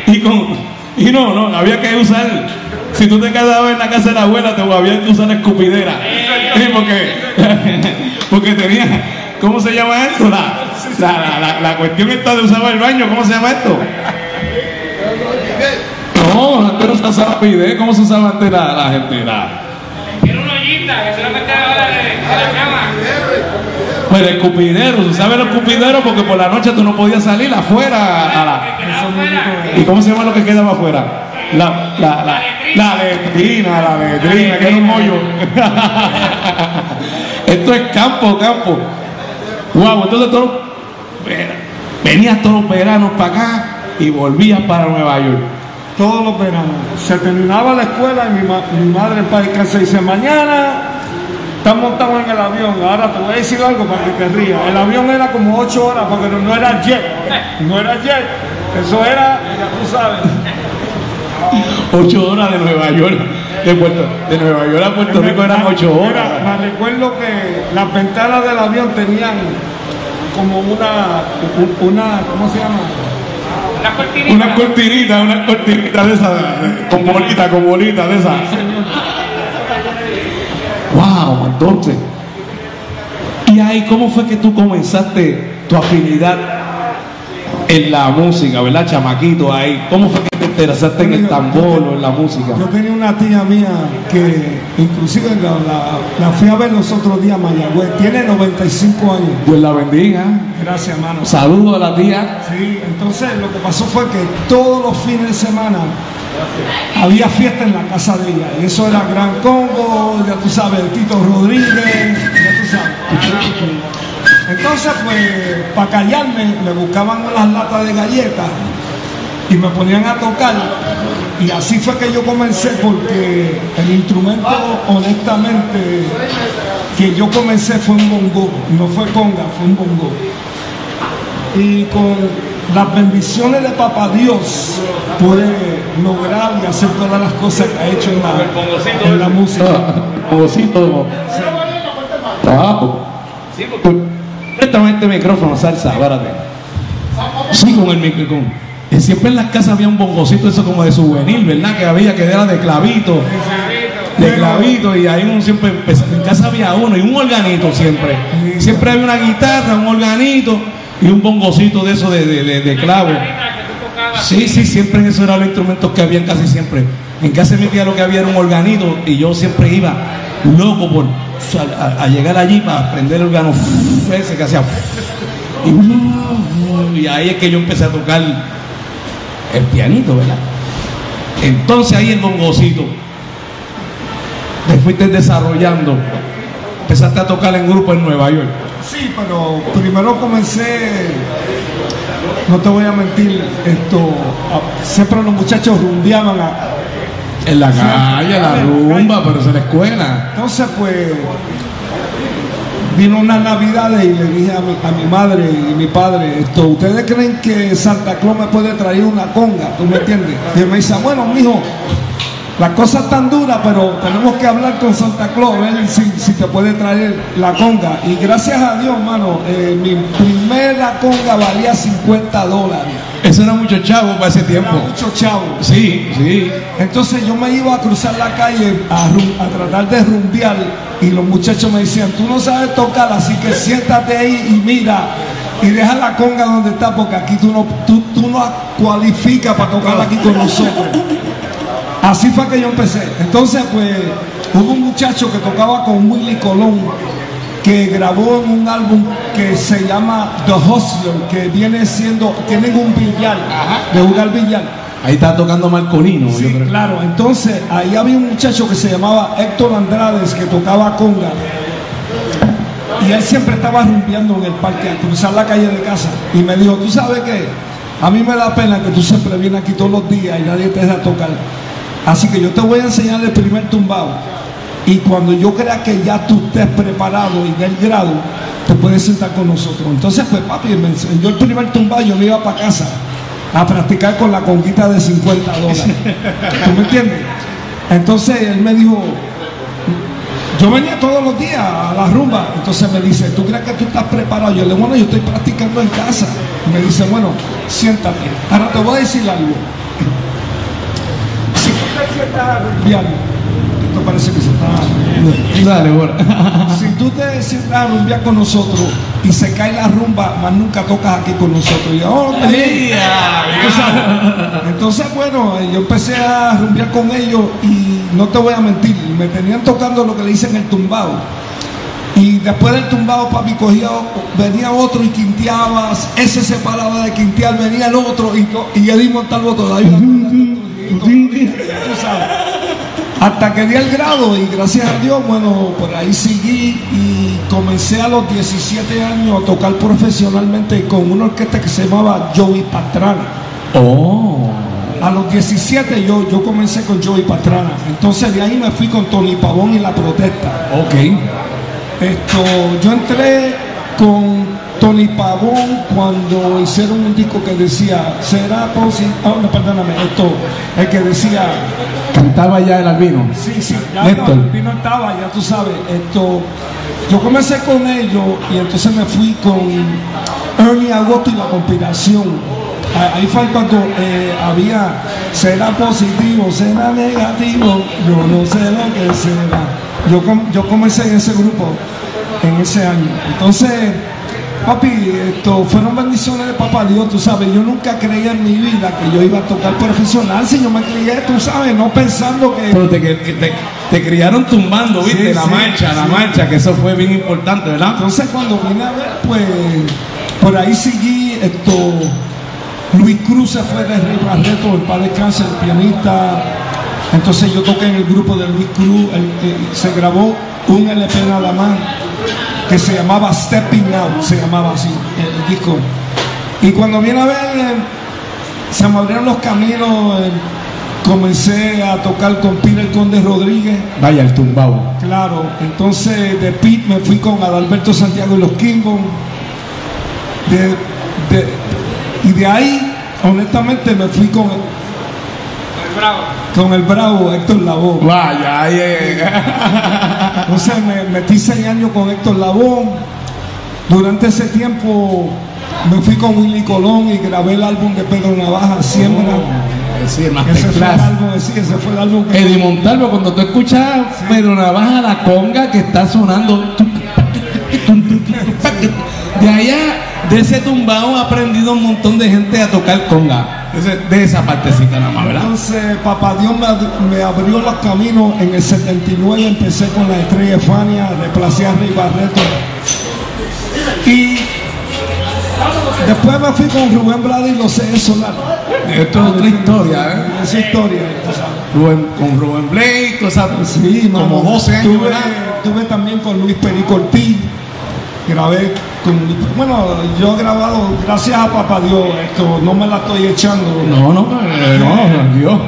Speaker 1: y con. Y no, no, había que usar. Si tú te quedabas en la casa de la abuela, te había que usar escupidera. Sí, porque. Porque tenía. ¿Cómo se llama esto? La, la, la, la, cuestión esta de usar el baño, ¿cómo se llama esto? No, no se usaba bidet, ¿cómo se usaba antes la, la gente? La,
Speaker 2: Era una ollita que se la metía ahora de, la cama.
Speaker 1: pues el escupidero, se sabe el escupidero porque por la noche tú no podías salir afuera a la. ¿Y cómo se llama lo que quedaba afuera? La, la, la, la letrina, la letrina, que era un hoyo. Esto es campo, campo. Wow, entonces todos, venías todos los veranos para acá y volvías para Nueva York.
Speaker 3: Todos los veranos. Se terminaba la escuela y mi, ma- mi madre para casa dice, mañana estamos montados en el avión. Ahora te voy a decir algo para que te rías. El avión era como ocho horas porque no, no era jet. No era jet. Eso era, ya tú sabes.
Speaker 1: Ocho horas de Nueva York, de, Puerto, de Nueva York a Puerto Rico eran ocho horas.
Speaker 3: Me recuerdo que las ventanas del avión tenían como una, un- una, ¿cómo se llama?
Speaker 2: Cortinita.
Speaker 1: Una cortinita, una cortinita de esa, con bolita, con bolita de esa. Wow, entonces. Y ahí, ¿cómo fue que tú comenzaste tu afinidad en la música, verdad, chamaquito ahí? ¿Cómo fue que te interesaste en el tambor o en la música?
Speaker 3: Yo tenía una tía mía que inclusive la, la- la fui a ver los otros días Mayagüez. Tiene 95 años.
Speaker 1: Dios la bendiga.
Speaker 3: Gracias, hermano.
Speaker 1: Saludo a la tía.
Speaker 3: Sí, entonces lo que pasó fue que todos los fines de semana había fiesta en la casa de ella. Y eso era Gran Combo, ya tú sabes, Tito Rodríguez, ya tú sabes. Entonces, pues, para callarme, me buscaban unas latas de galletas y me ponían a tocar. y así fue que yo comencé porque el instrumento, honestamente, que yo comencé fue un bongo, no fue conga, fue un bongo. Y con las bendiciones de Papá Dios pude lograr y hacer todas las cosas que ha hecho en la, en la música.
Speaker 1: Bongocito. Trabajo. Préstame este micrófono, salsa, párate. Sí, con el micrófono. Eh, Siempre en las casas había un bongocito, eso como de souvenir, ¿verdad? Que había que era de clavito. De clavito, y ahí uno siempre empezaba. En casa había uno y un organito siempre. Siempre había una guitarra, un organito y un bongocito de eso de, de, de- de clavo. Sí, sí, siempre esos eran los instrumentos que habían casi siempre. En casa de mi tía lo que había era un organito y yo siempre iba loco por a, a llegar allí para aprender el órgano ese que hacía. Y, y ahí es que yo empecé a tocar el pianito, ¿verdad? Entonces ahí el bongocito. Te fuiste desarrollando. Empezaste a tocar en grupo en Nueva York.
Speaker 3: Sí, pero primero comencé, no te voy a mentir, esto, siempre los muchachos rumbeaban a,
Speaker 1: En la calle, la rumba, pero es en la escuela.
Speaker 3: Entonces, pues, vino una Navidad y le dije a mi, a mi madre y mi padre, esto, ¿ustedes creen que Santa Claus me puede traer una conga? ¿Tú me entiendes? Y me dice, bueno, mijo, la cosa es tan dura, pero tenemos que hablar con Santa Claus, a ver si, si te puede traer la conga. Y gracias a Dios, mano, eh, mi primera conga valía 50 dólares.
Speaker 1: Eso era mucho chavo para ese
Speaker 3: Era
Speaker 1: tiempo.
Speaker 3: mucho chavo.
Speaker 1: Sí, sí.
Speaker 3: Entonces yo me iba a cruzar la calle a tratar de rumbear y los muchachos me decían, tú no sabes tocar, así que siéntate ahí y mira y deja la conga donde está porque aquí tú no, tú, tú no cualificas para tocar aquí con nosotros. Así fue que yo empecé. Entonces pues hubo un muchacho que tocaba con Willy Colón que grabó en un álbum que se llama The Hustler, que viene siendo, tienen un billar, de jugar billar.
Speaker 1: Ahí está tocando Marcolino. yo
Speaker 3: Sí,
Speaker 1: creo.
Speaker 3: claro. Entonces, ahí había un muchacho que se llamaba Héctor Andrades que tocaba conga. Y él siempre estaba rumbeando en el parque, a cruzar la calle de casa. Y me dijo, ¿tú sabes qué? A mí me da pena que tú siempre vienes aquí todos los días y nadie te deja tocar. Así que yo te voy a enseñar el primer tumbado. Y cuando yo crea que ya tú estés preparado y del grado, te puedes sentar con nosotros. Entonces, pues papi, me enseñó el primer tumbado, yo me iba para casa a practicar con la conquista de 50 dólares. ¿Tú me entiendes? Entonces él me dijo, yo venía todos los días a la rumba, entonces me dice, ¿tú crees que tú estás preparado? Yo le digo, bueno, yo estoy practicando en casa. Y me dice, bueno, siéntate. Ahora te voy a decir algo. Esto parece que se está...
Speaker 1: Dale, bora.
Speaker 3: Si tú te sientas a rumbear con nosotros y se cae la rumba, más nunca tocas aquí con nosotros. Y yo. Entonces, bueno, yo empecé a rumbear con ellos y no te voy a mentir, me tenían tocando lo que le dicen el tumbado. Y después del tumbado, papi, cogía, venía otro y quinteabas, ese se paraba de quintear, venía el otro y, y Eddie Montalvo todavía. Tú sabes. Hasta que di el grado y gracias a Dios, bueno, por ahí seguí y comencé a los 17 años a tocar profesionalmente con una orquesta que se llamaba Joey Pastrana.
Speaker 1: Oh.
Speaker 3: A los 17 yo, yo comencé con Joey Pastrana. Entonces de ahí me fui con Tony Pavón y La Protesta.
Speaker 1: Ok.
Speaker 3: Esto, yo entré con Tony Pavón cuando hicieron un disco que decía, será posible, oh, no, perdóname, esto, el que decía,
Speaker 1: Cantaba ya el albino.
Speaker 3: Sí, sí, ya el vino estaba, ya tú sabes. Esto, yo comencé con ellos y entonces me fui con Ernie Agosto y la conspiración. Ah, Ahí fue cuando eh, había, será positivo, será negativo, yo no sé lo que será. Yo, com- yo comencé en ese grupo en ese año. Entonces, papi, esto fueron bendiciones de papá Dios, tú sabes. Yo nunca creía en mi vida que yo iba a tocar profesional, si yo me crié, tú sabes, no pensando que
Speaker 1: Pero te, que- te, te criaron tumbando, ¿viste?
Speaker 3: Sí,
Speaker 1: la
Speaker 3: sí,
Speaker 1: marcha, la marcha, que eso fue bien importante, ¿verdad?
Speaker 3: Entonces cuando vine a ver, pues por ahí seguí esto. Luis Cruz se fue de Rey Barreto, el padre cáncer, el pianista. Entonces yo toqué en el grupo de Luis Cruz, el- se grabó un LP nada más que se llamaba Stepping Out, se llamaba así el disco. Y cuando viene a ver, eh, se me abrieron los caminos eh, comencé a tocar con Peter Conde Rodríguez.
Speaker 1: Vaya, el tumbao.
Speaker 3: Claro, entonces de Pete me fui con Adalberto Santiago y los Kimbon. De, de- y de ahí, honestamente, me fui con, con el bravo Héctor Lavoe.
Speaker 1: Vaya, ahí es.
Speaker 3: Entonces me metí seis años con Héctor Lavoe. Durante ese tiempo me fui con Willy Colón y grabé el álbum de Pedro Navaja, Siembra.
Speaker 1: Sí, el
Speaker 3: Ese fue el álbum, sí, ese fue el álbum que-
Speaker 1: Eddie Montalvo, cuando tú escuchas Pedro Navaja, la conga que está sonando. De allá, de ese tumbao, ha aprendido un montón de gente a tocar conga. De, esa partecita nada más, ¿verdad?
Speaker 3: Entonces, Papá Dios me, abrió los caminos. En el 79 empecé con la estrella Fania, reemplacé a Rey Barreto. Y después me fui con Rubén Blades y los Ceres Solar.
Speaker 1: Esto es otra historia, ¿eh?
Speaker 3: Historia.
Speaker 1: Rubén- con Rubén Blake, esa-
Speaker 3: Sí,
Speaker 1: como
Speaker 3: mano.
Speaker 1: 12 años,
Speaker 3: Tuve, también con Luis Perico Ortiz. Grabé Bueno, yo he grabado, gracias a Papá Dios, esto no me la estoy echando.
Speaker 1: No, no, eh, no, Dios.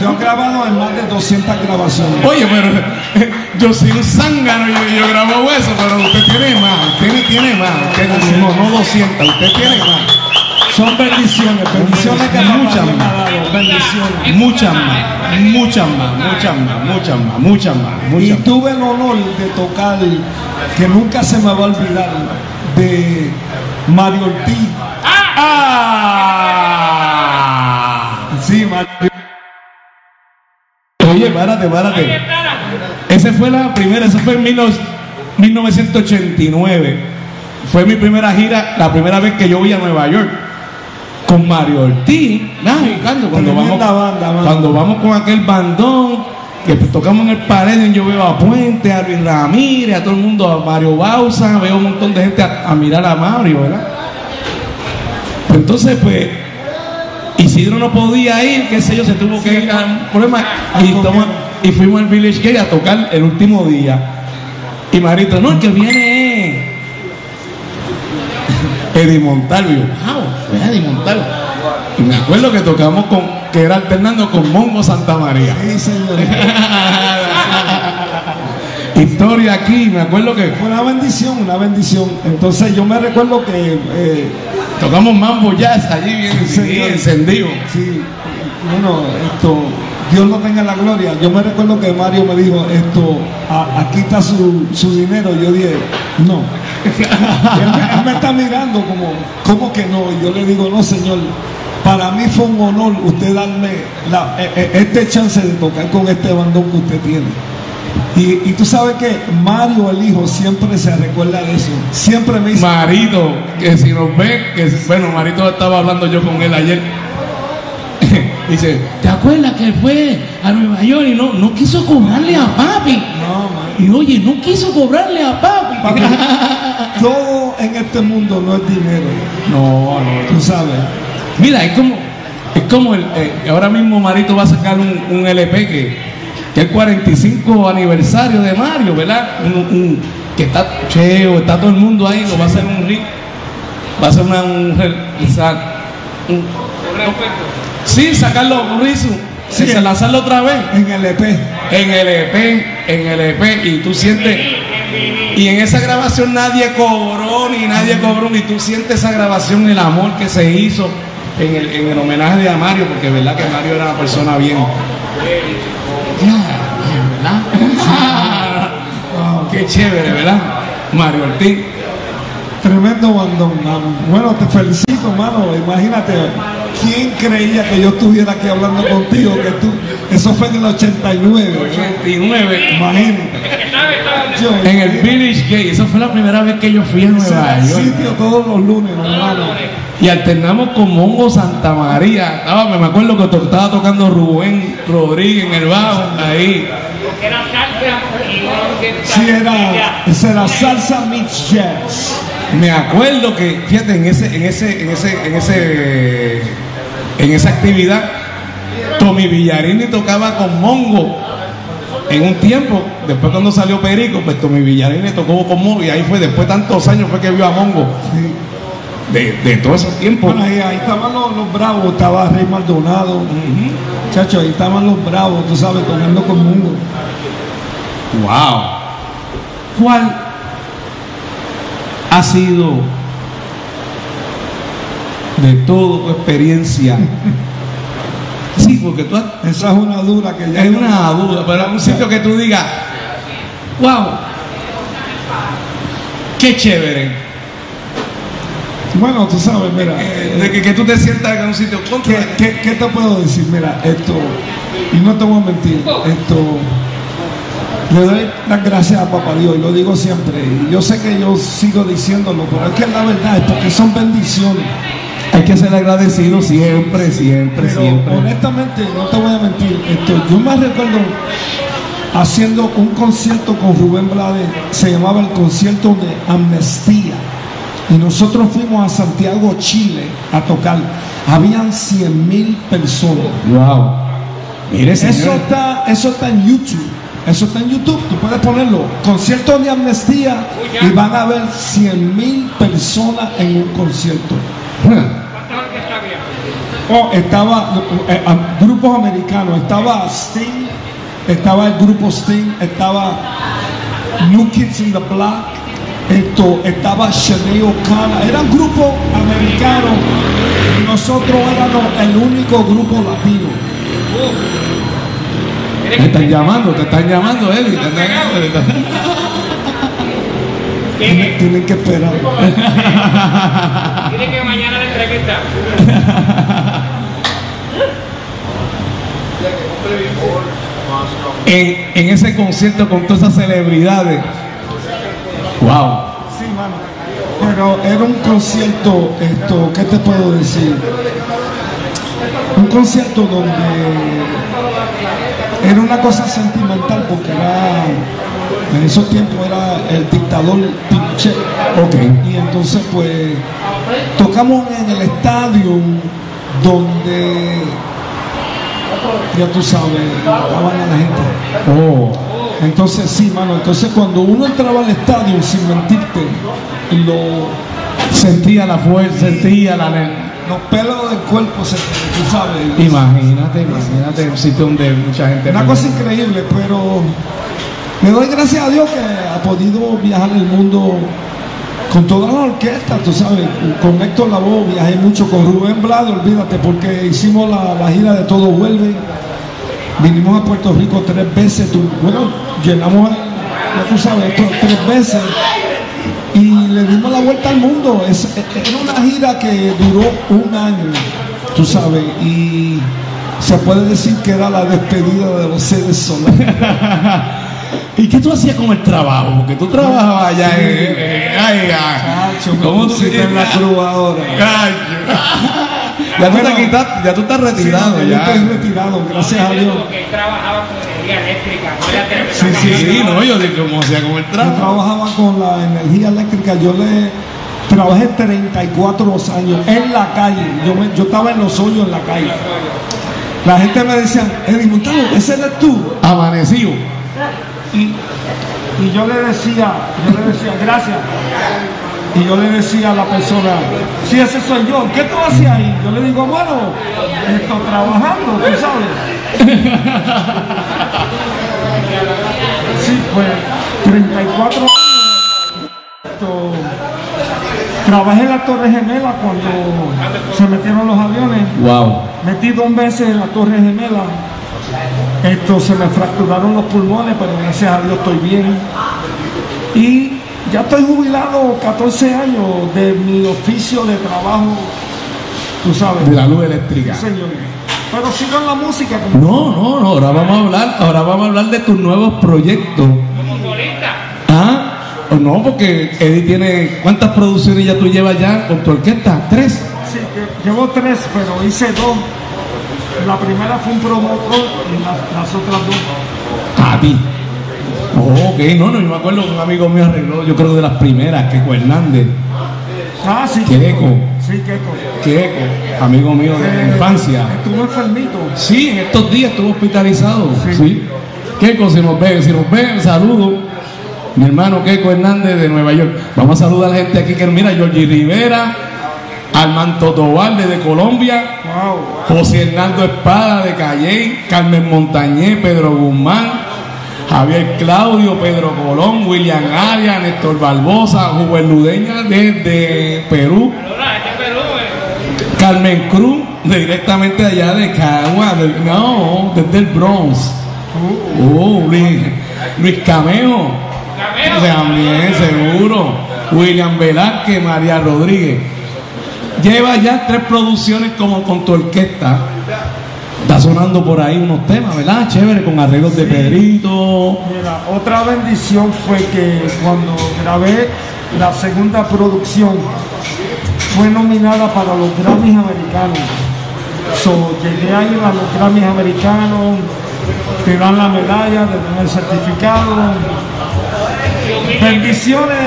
Speaker 3: Yo he grabado en más de 200 grabaciones.
Speaker 1: Oye, pero yo soy un zángano, yo, yo grabo eso, pero usted tiene más, usted tiene más, usted no, no 200, usted tiene más.
Speaker 3: Son bendiciones, bendiciones que
Speaker 1: Muchas más.
Speaker 3: bendiciones.
Speaker 1: Muchas más, muchas más, muchas más, muchas más, muchas más,
Speaker 3: Y tuve el honor de tocar, que nunca se me va a olvidar, de Mario Ortiz.
Speaker 1: ¡Ah!
Speaker 3: Sí, Mario.
Speaker 1: Oye, párate, párate. Esa fue la primera, esa fue en 19- 1989. Fue mi primera gira, la primera vez que yo voy a Nueva York. Con Mario Ortiz, mexicano, cuando vamos,
Speaker 3: banda,
Speaker 1: cuando vamos con aquel bandón, que pues tocamos en el pared, yo veo a Puente, a Luis Ramírez, a todo el mundo, a Mario Bausa, veo un montón de gente a, a mirar a Mario, ¿verdad? Pues entonces, pues, Isidro no podía ir, qué sé yo, se tuvo que ir a un problema y, toma- y fuimos al Village Gate a tocar el último día. Y Marito, no, el que viene es Eddie Montalvo. Y wow, es Eddie Montalvo. Y me acuerdo que tocamos con, que era alternando con Mongo Santa María.
Speaker 3: Sí, señor.
Speaker 1: Historia aquí, me acuerdo que
Speaker 3: Fue una bendición, una bendición. Entonces yo me recuerdo que eh,
Speaker 1: tocamos Mambo Jazz allí bien,
Speaker 3: Sí,
Speaker 1: encendido.
Speaker 3: Sí, bueno, esto, Dios no tenga la gloria. Yo me recuerdo que Mario me dijo, esto, a- aquí está su, su dinero. Yo dije, no. Él, me, está mirando como, ¿cómo que no? Y yo le digo, no, señor. Para mí fue un honor usted darme la- e- e- este chance de tocar con este bandón que usted tiene. Y, y tú sabes que Mario, el hijo, siempre se recuerda de eso. Siempre me dice,
Speaker 1: Marito, que si nos ve, que bueno, Marito estaba hablando yo con él ayer. Dice, ¿te acuerdas que él fue a Nueva York y no, no quiso cobrarle a papi?
Speaker 3: no, man.
Speaker 1: Y oye, no quiso cobrarle a papi.
Speaker 3: Papi, todo en este mundo no es dinero,
Speaker 1: No, no.
Speaker 3: tú sabes.
Speaker 1: Mira, es como, es como el, eh, ahora mismo Marito va a sacar un, un LP que, que es el 45 aniversario de Mario, ¿verdad? Un, un- que está cheo, está todo el mundo ahí, lo va a hacer un va a ser una, un, esa- un- sí, sacarlo, un rizo,
Speaker 3: Sí.
Speaker 1: sí, lanzarlo otra vez
Speaker 3: En el EP.
Speaker 1: en el EP, en el EP, y tú sientes, y en esa grabación nadie cobró, ni nadie cobró, ni tú sientes esa grabación, el amor que se hizo en el, en el homenaje a Mario, porque verdad que Mario era una persona bien. Ya, ¿verdad? Qué chévere, ¿verdad? Mario Ortiz.
Speaker 3: Tremendo bandón. Bueno, te felicito, mano. Imagínate, ¿quién creía que yo estuviera aquí hablando contigo? Que tú, eso fue en el 89.
Speaker 1: 89.
Speaker 3: Imagínate. Yo,
Speaker 1: En el Village Gate, esa fue la primera vez que yo fui a Nueva York.
Speaker 3: sitio todos los lunes, hermano.
Speaker 1: Y alternamos con Mongo Santa María. Estaba, me acuerdo que estaba tocando Rubén Rodríguez en el bajo, ahí.
Speaker 3: Sí, era, era salsa mix jazz.
Speaker 1: Me acuerdo que, fíjate, en ese, en ese, en ese, en ese, en esa actividad, Tommy Villarini tocaba con Mongo en un tiempo. Después cuando salió Perico, pues Tommy Villarini tocó con Mongo y ahí fue, después de tantos años fue que vio a Mongo. de, de todos esos tiempos.
Speaker 3: Bueno, ahí, ahí estaban los, los bravos, estaba Rey Maldonado. Chacho, ahí estaban los bravos, tú sabes, comiendo con mundo.
Speaker 1: Wow. ¿Cuál ha sido de toda tu experiencia? Sí, porque tú has,
Speaker 3: Esa es una dura que ya
Speaker 1: es una duda, pero es un sitio que tú digas, wow, qué chévere.
Speaker 3: Bueno, tú sabes, mira.
Speaker 1: Eh, De que, que tú te sientas en un sitio contra.
Speaker 3: ¿Qué, qué, qué te puedo decir? Mira, esto, y no te voy a mentir, esto, le doy las gracias a Papá Dios, y lo digo siempre, y yo sé que yo sigo diciéndolo, pero es que la verdad es porque son bendiciones.
Speaker 1: Hay que ser agradecido siempre, siempre,
Speaker 3: Pero
Speaker 1: siempre.
Speaker 3: honestamente, no te voy a mentir, esto, yo me recuerdo haciendo un concierto con Rubén Blades, se llamaba el concierto de Amnistía. Y nosotros fuimos a Santiago, Chile, a tocar. Habían 100 mil personas.
Speaker 1: Wow. Mire,
Speaker 3: Eso está, eso está en YouTube. Eso está en YouTube. Tú puedes ponerlo. Concierto de amnistía y van a ver 100 mil personas en un concierto. Oh, estaba eh, grupos americanos. Estaba Sting. Estaba el grupo Sting. Estaba New Kids in the Block. Esto, estaba Sinead O'Connor. Eran grupos americanos. Y nosotros éramos el único grupo latino.
Speaker 1: Te están llamando, te están llamando, Eddie. te están llamando, te están-
Speaker 3: Tienen, tienen que esperar.
Speaker 2: Tiene que mañana la entrevista.
Speaker 1: En, en ese concierto con todas esas celebridades. Wow.
Speaker 3: Sí, mano. Pero era un concierto, esto, ¿qué te puedo decir? Un concierto donde era una cosa sentimental porque era, en esos tiempos era el dictador Pinochet. Y entonces pues tocamos en el estadio donde, ya tú sabes, mataban a la gente.
Speaker 1: Oh.
Speaker 3: Entonces sí, mano, entonces cuando uno entraba al estadio, sin mentirte, lo,
Speaker 1: Sentía la fuerza, sentía la.
Speaker 3: Los pelos del cuerpo se, tú sabes.
Speaker 1: Imagínate, imagínate un sitio donde mucha gente.
Speaker 3: Una cosa increíble, pero le doy gracias a Dios que ha podido viajar el mundo con toda la orquesta, tú sabes, con Héctor Lavoe viajé mucho, con Rubén Blades, olvídate, porque hicimos la, la gira de Todo Vuelve, vinimos a Puerto Rico tres veces, tú- bueno, llenamos, ya tú sabes, tres veces, le dimos la vuelta al mundo, Es- era una gira que duró un año, tú sabes, y se puede decir que era la despedida de los seres solares.
Speaker 1: ¿Y qué tú hacías con el trabajo? Porque tú trabajabas allá en. en- ay, ay.
Speaker 3: Chacho,
Speaker 1: ¿Cómo
Speaker 3: me
Speaker 1: tú
Speaker 3: pusiste en la cruz ahora.
Speaker 1: Ya tú,
Speaker 3: Bueno,
Speaker 1: te quitas- ya tú estás
Speaker 3: Sí,
Speaker 1: retirado.
Speaker 3: yo estoy retirado, gracias a Dios.
Speaker 2: Porque él trabajaba con energía eléctrica,
Speaker 3: Sí,
Speaker 1: Sí, no, yo digo, ¿cómo hacía con el
Speaker 3: Yo trabajaba con la energía eléctrica, yo le trabajé 34 años en la calle, yo, me- yo estaba en los hoyos en la calle. La gente me decía, Eddie Montano, ese eres tú.
Speaker 1: Amanecido.
Speaker 3: Y, y yo le decía, yo le decía, gracias. Y yo le decía a la persona, sí, ese soy yo, ¿qué tú haces ahí? Yo le digo, bueno, estoy trabajando, tú sabes. Sí, pues 34 años. Esto, trabajé en la Torre Gemela cuando se metieron los aviones.
Speaker 1: Wow.
Speaker 3: Metí dos meses en la Torre Gemela. Esto se me fracturaron los pulmones, pero gracias a Dios estoy bien. Y ya estoy jubilado 14 años de mi oficio de trabajo, tú sabes.
Speaker 1: De la luz eléctrica.
Speaker 3: Señor. Pero sigo en la música. como-
Speaker 1: No, no, no. Ahora vamos a hablar, ahora vamos a hablar de tus nuevos proyectos. Ah, o no, porque Eddie tiene. ¿Cuántas producciones ya tú llevas ya con tu orquesta? ¿Tres?
Speaker 3: Sí, llevo tres, pero hice dos. La primera fue un promotor y las, las otras dos.
Speaker 1: A ti. Oh, ok, no, no, yo me acuerdo que un amigo mío arregló, yo creo de las primeras, Keco Hernández.
Speaker 3: Ah, sí. Sí, Queco.
Speaker 1: Keco, amigo mío de infancia.
Speaker 3: Estuve enfermito.
Speaker 1: Sí, en estos días estuvo hospitalizado.
Speaker 3: Sí.
Speaker 1: Sí. Keco, si nos ve, si nos ve, saludo. Mi hermano Keco Hernández de Nueva York. Vamos a saludar a la gente aquí que mira, Georgie Rivera, Armando Tobar de Colombia,
Speaker 3: Wow.
Speaker 1: José Hernando Espada de Calley, Carmen Montañé, Pedro Guzmán, Javier Claudio, Pedro Colón, William Arias, Néstor Barbosa, Juven Ludeña desde Perú, Carmen Cruz, de directamente allá de Cagua, de- no, desde el Bronx. Oh, Luis, Luis Cameo, también seguro. William Velázquez, María Rodríguez. Lleva ya tres producciones como con tu orquesta. Está sonando por ahí unos temas, ¿verdad? Chévere, con arreglos de Pedrito.
Speaker 3: Mira, otra bendición fue que cuando grabé la segunda producción fue nominada para los Grammys americanos. So, llegué ahí a los Grammys americanos, te dan la medalla, te dan el certificado. Bendiciones.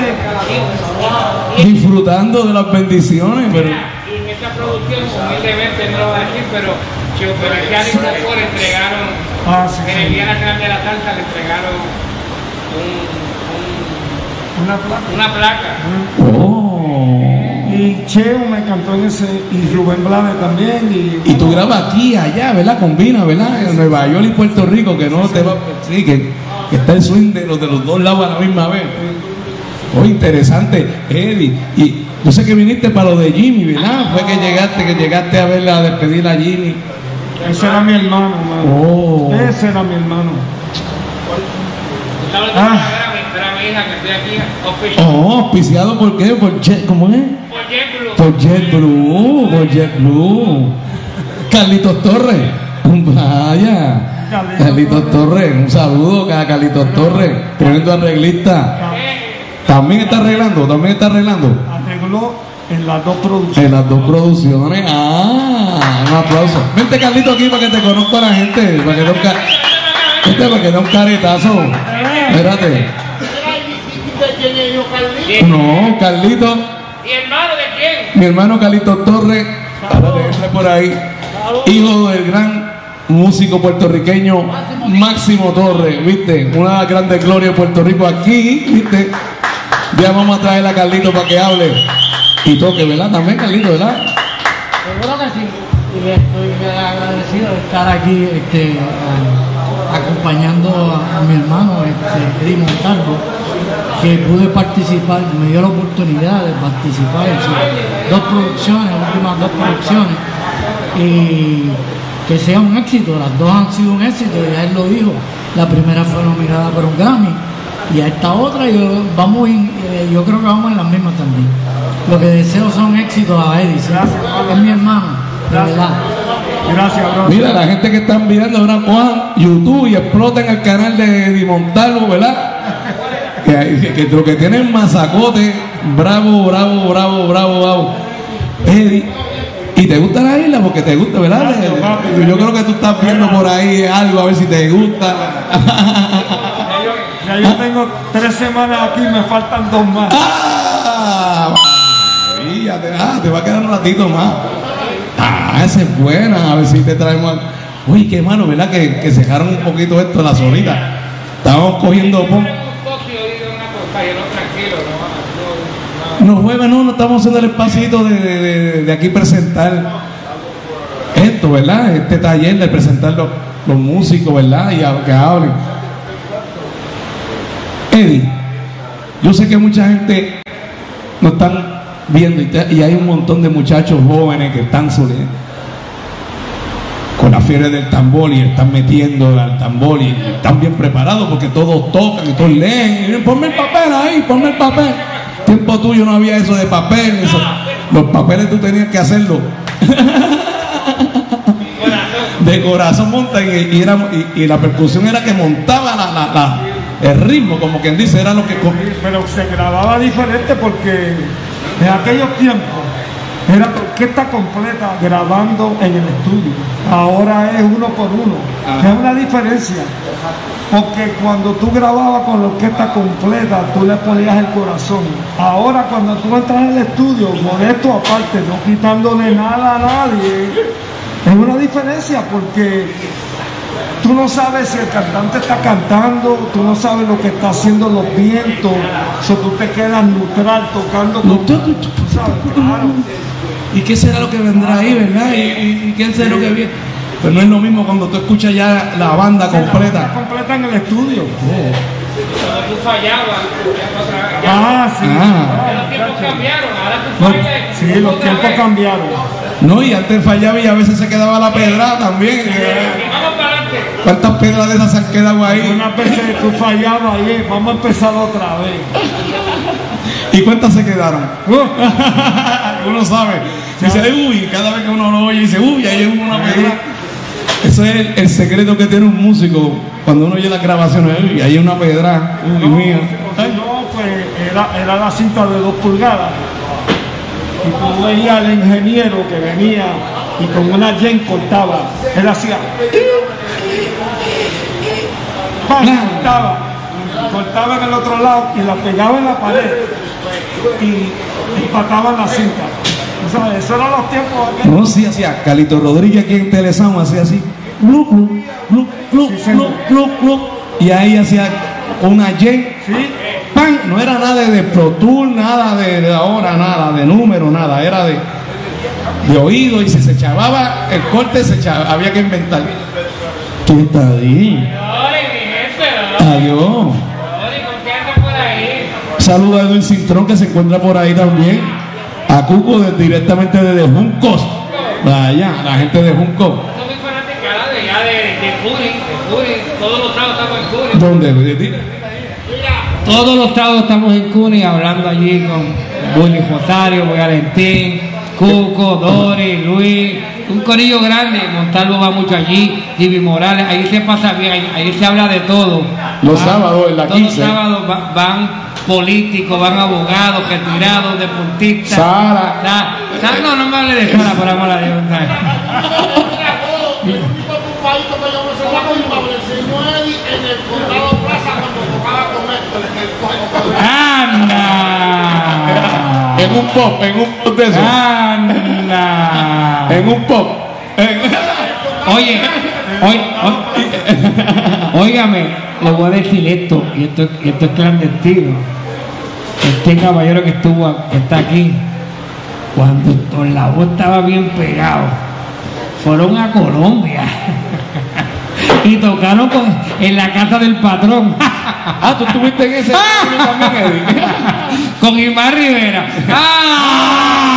Speaker 1: Disfrutando de las bendiciones, pero
Speaker 2: Y en esta producción, humildemente no lo voy a decir, pero Chio Feliciano y Coco le entregaron,
Speaker 3: Ah, sí,
Speaker 2: en el Día Nacional de la Salsa le entregaron un-
Speaker 3: Una placa.
Speaker 2: un- una placa.
Speaker 1: Oh.
Speaker 3: Y Cheo me cantó en ese, y Rubén Blades también. Y,
Speaker 1: Y tú grabas aquí, allá, ¿verdad? Combina, ¿verdad? En Nueva York y Puerto Rico, que no te va sí, que, que está el swing de los de los dos lados a la misma vez. Oh, interesante, Eddie. Y yo sé que viniste para lo de Jimmy, ¿verdad? Fue que llegaste, que llegaste a verla, a despedir a Jimmy.
Speaker 3: Ese era mi hermano, mano.
Speaker 1: Oh.
Speaker 3: Ese era mi hermano.
Speaker 2: Estaba
Speaker 3: Ah.
Speaker 2: ah.
Speaker 1: Oh, auspiciado por qué? Por Jet, ¿cómo es?
Speaker 2: Por JetBlue.
Speaker 1: Por JetBlue, por JetBlue. Carlitos Torres. Vaya.
Speaker 3: Carlitos
Speaker 1: Carlitos Torres, un saludo a Carlitos Torres, tremendo arreglista. También está arreglando, también está arreglando.
Speaker 3: Arregló en las dos producciones.
Speaker 1: En las dos producciones. Ah, un aplauso. Vente Carlito aquí para que te conozca la gente, para que ca- Vente, para que dé un caretazo. Espérate. No, Carlito, mi hermano Carlito Torres, espérate, entre por ahí, hijo del gran músico puertorriqueño Máximo Torres, ¿viste? Una de las grandes glorias de Puerto Rico aquí, ¿viste? Ya vamos a traer a Carlito para que hable y toque, ¿verdad? También Carlito, ¿verdad?
Speaker 4: Seguro que sí. Y le estoy agradecido de estar aquí este, acompañando a, a mi hermano este, Eddie Montalvo, que pude participar, me dio la oportunidad de participar en sus dos producciones, las últimas dos producciones, y que sea un éxito. Las dos han sido un éxito, ya él lo dijo. La primera fue nominada por un Grammy. Y a esta otra yo, vamos en- eh, yo creo que vamos en las mismas también. Lo que deseo son éxitos a.
Speaker 3: Gracias, hermano.
Speaker 4: Es mi hermano, de
Speaker 3: Gracias.
Speaker 4: verdad.
Speaker 3: Gracias, bro.
Speaker 1: Mira, la gente que están mirando ahora cojan YouTube y exploten el canal de Eddie Montalvo, ¿verdad? Que, hay- que, que lo que tienen mazacote, bravo, bravo, bravo, bravo, bravo. Eddie, y te gusta la isla porque te gusta, ¿verdad?
Speaker 3: Gracias, papi.
Speaker 1: Yo creo que tú estás viendo por ahí algo a ver si te gusta.
Speaker 3: Ya yo tengo tres semanas aquí, me faltan dos más.
Speaker 1: ¡Ah! María, te, ah, te va a quedar un ratito más. Ah, esa es buena. A ver si te traemos. Uy, qué malo, ¿verdad? Que, que cerraron un poquito esto la zonita. Estábamos cogiendo. pon-
Speaker 2: no, no, no.
Speaker 1: No estamos haciendo el espacito de, de- de- aquí presentar esto, ¿verdad? Este taller de presentar los, los músicos, ¿verdad? Y a- que hablen. Eddie, yo sé que mucha gente nos están viendo y, hay un montón de muchachos jóvenes que están sole- con la fiebre del tambor y están metiendo al tambor y están bien preparados porque todos tocan y todos leen. Y, ponme el papel ahí, ponme el papel. Tiempo tuyo no había eso de papel. Los papeles tú tenías que hacerlo. De corazón monta y, era- y- la percusión era que montaba la- la- la- el ritmo, como quien dice, era lo que
Speaker 3: Pero se grababa diferente porque en aquellos tiempos era orquesta completa grabando en el estudio. Ahora es uno por uno.
Speaker 1: Ajá.
Speaker 3: Es una diferencia. Porque cuando tú grababas con la orquesta completa, tú le ponías el corazón. Ahora cuando tú entras en el estudio, modesto aparte, no quitándole nada a nadie, es una diferencia porque tú no sabes si el cantante está cantando, tú no sabes lo que está haciendo los vientos, so tú te quedas neutral tocando con, tú sabes, claro.
Speaker 1: ¿Y qué será lo que vendrá ahí, verdad? ¿Y, y- y qué será lo que viene? Pero no es lo mismo cuando tú escuchas ya la banda completa.
Speaker 3: completa en el estudio.
Speaker 2: Cuando tú fallabas, otra vez, ya
Speaker 3: Ah, sí.
Speaker 1: Ah.
Speaker 2: los tiempos cambiaron, ahora tú
Speaker 3: No,
Speaker 2: fallas.
Speaker 3: sí, los tiempos
Speaker 2: vez.
Speaker 3: cambiaron.
Speaker 1: No, y antes fallaba y a veces se quedaba la pedrada también.
Speaker 2: Vamos para adelante.
Speaker 1: ¿Cuántas pedras de esas se han quedado ahí?
Speaker 3: Unas veces tú fallabas y vamos a empezar otra vez.
Speaker 1: ¿Y cuántas se quedaron? uno sabe. Dice, uy, cada vez que uno lo oye, dice, uy, ahí hubo una pedra. Eso es el, el secreto que tiene un músico cuando uno oye las grabaciones. Uy, ahí hay una pedra. Uy, mía.
Speaker 3: No, pues era, era la cinta de dos pulgadas. Y tú veías al ingeniero que venía y con una yen cortaba. Él hacía. Cortaba. Cortaba en el otro lado y la pegaba en la pared. Y empataban la cinta. O sea, eso eran los tiempos aquellos.
Speaker 1: No, sí, hacía. Calito Rodríguez aquí en Telesound hacía así.
Speaker 3: Sí, señor.
Speaker 1: clup, clup, clup. Y ahí hacía una Y.
Speaker 3: Sí,
Speaker 1: ¡Pam! No era nada de, Pro Tool, nada de, de ahora, nada de número, nada. Era de, de oído. Y si se chavaba el corte, se echaba, había que inventar. ¿Quién está ahí? Adiós.
Speaker 2: Ahí?
Speaker 1: Saluda a Edwin Cintrón que se encuentra por ahí también. A Cuco de- directamente desde Juncos. Vaya, la gente de Juncos.
Speaker 2: Curi, todos los tragos estamos en.
Speaker 1: ¿Dónde?
Speaker 2: Todos los estados estamos en Cuni hablando allí con Willy Jotario, Valentín, Cuco, Dori, Luis, un corillo grande, Montalvo va mucho allí, Jimmy Morales, ahí se pasa bien, ahí, ahí se habla de todo.
Speaker 1: Los
Speaker 2: Van-
Speaker 1: sábados en la
Speaker 2: todos
Speaker 1: 15.
Speaker 2: los sábados va- van políticos, van abogados, retirados, deportistas.
Speaker 1: Sara.
Speaker 2: Sa- Sa- no, no me hable de Sara, por amor a Dios. no. ¡Anda!
Speaker 1: En un pop, en un pop de eso.
Speaker 2: ¡Anda!
Speaker 1: En un pop. En-
Speaker 2: Oye, oye, oye, óigame, le voy a decir esto, y esto, y esto es clandestino. Este caballero que estuvo, que está aquí, cuando Don la voz estaba bien pegado, fueron a Colombia y tocaron con- en la casa del patrón.
Speaker 1: Ah, tú estuviste en ese también, Eddie.
Speaker 2: con Imar Rivera. ¡Ah!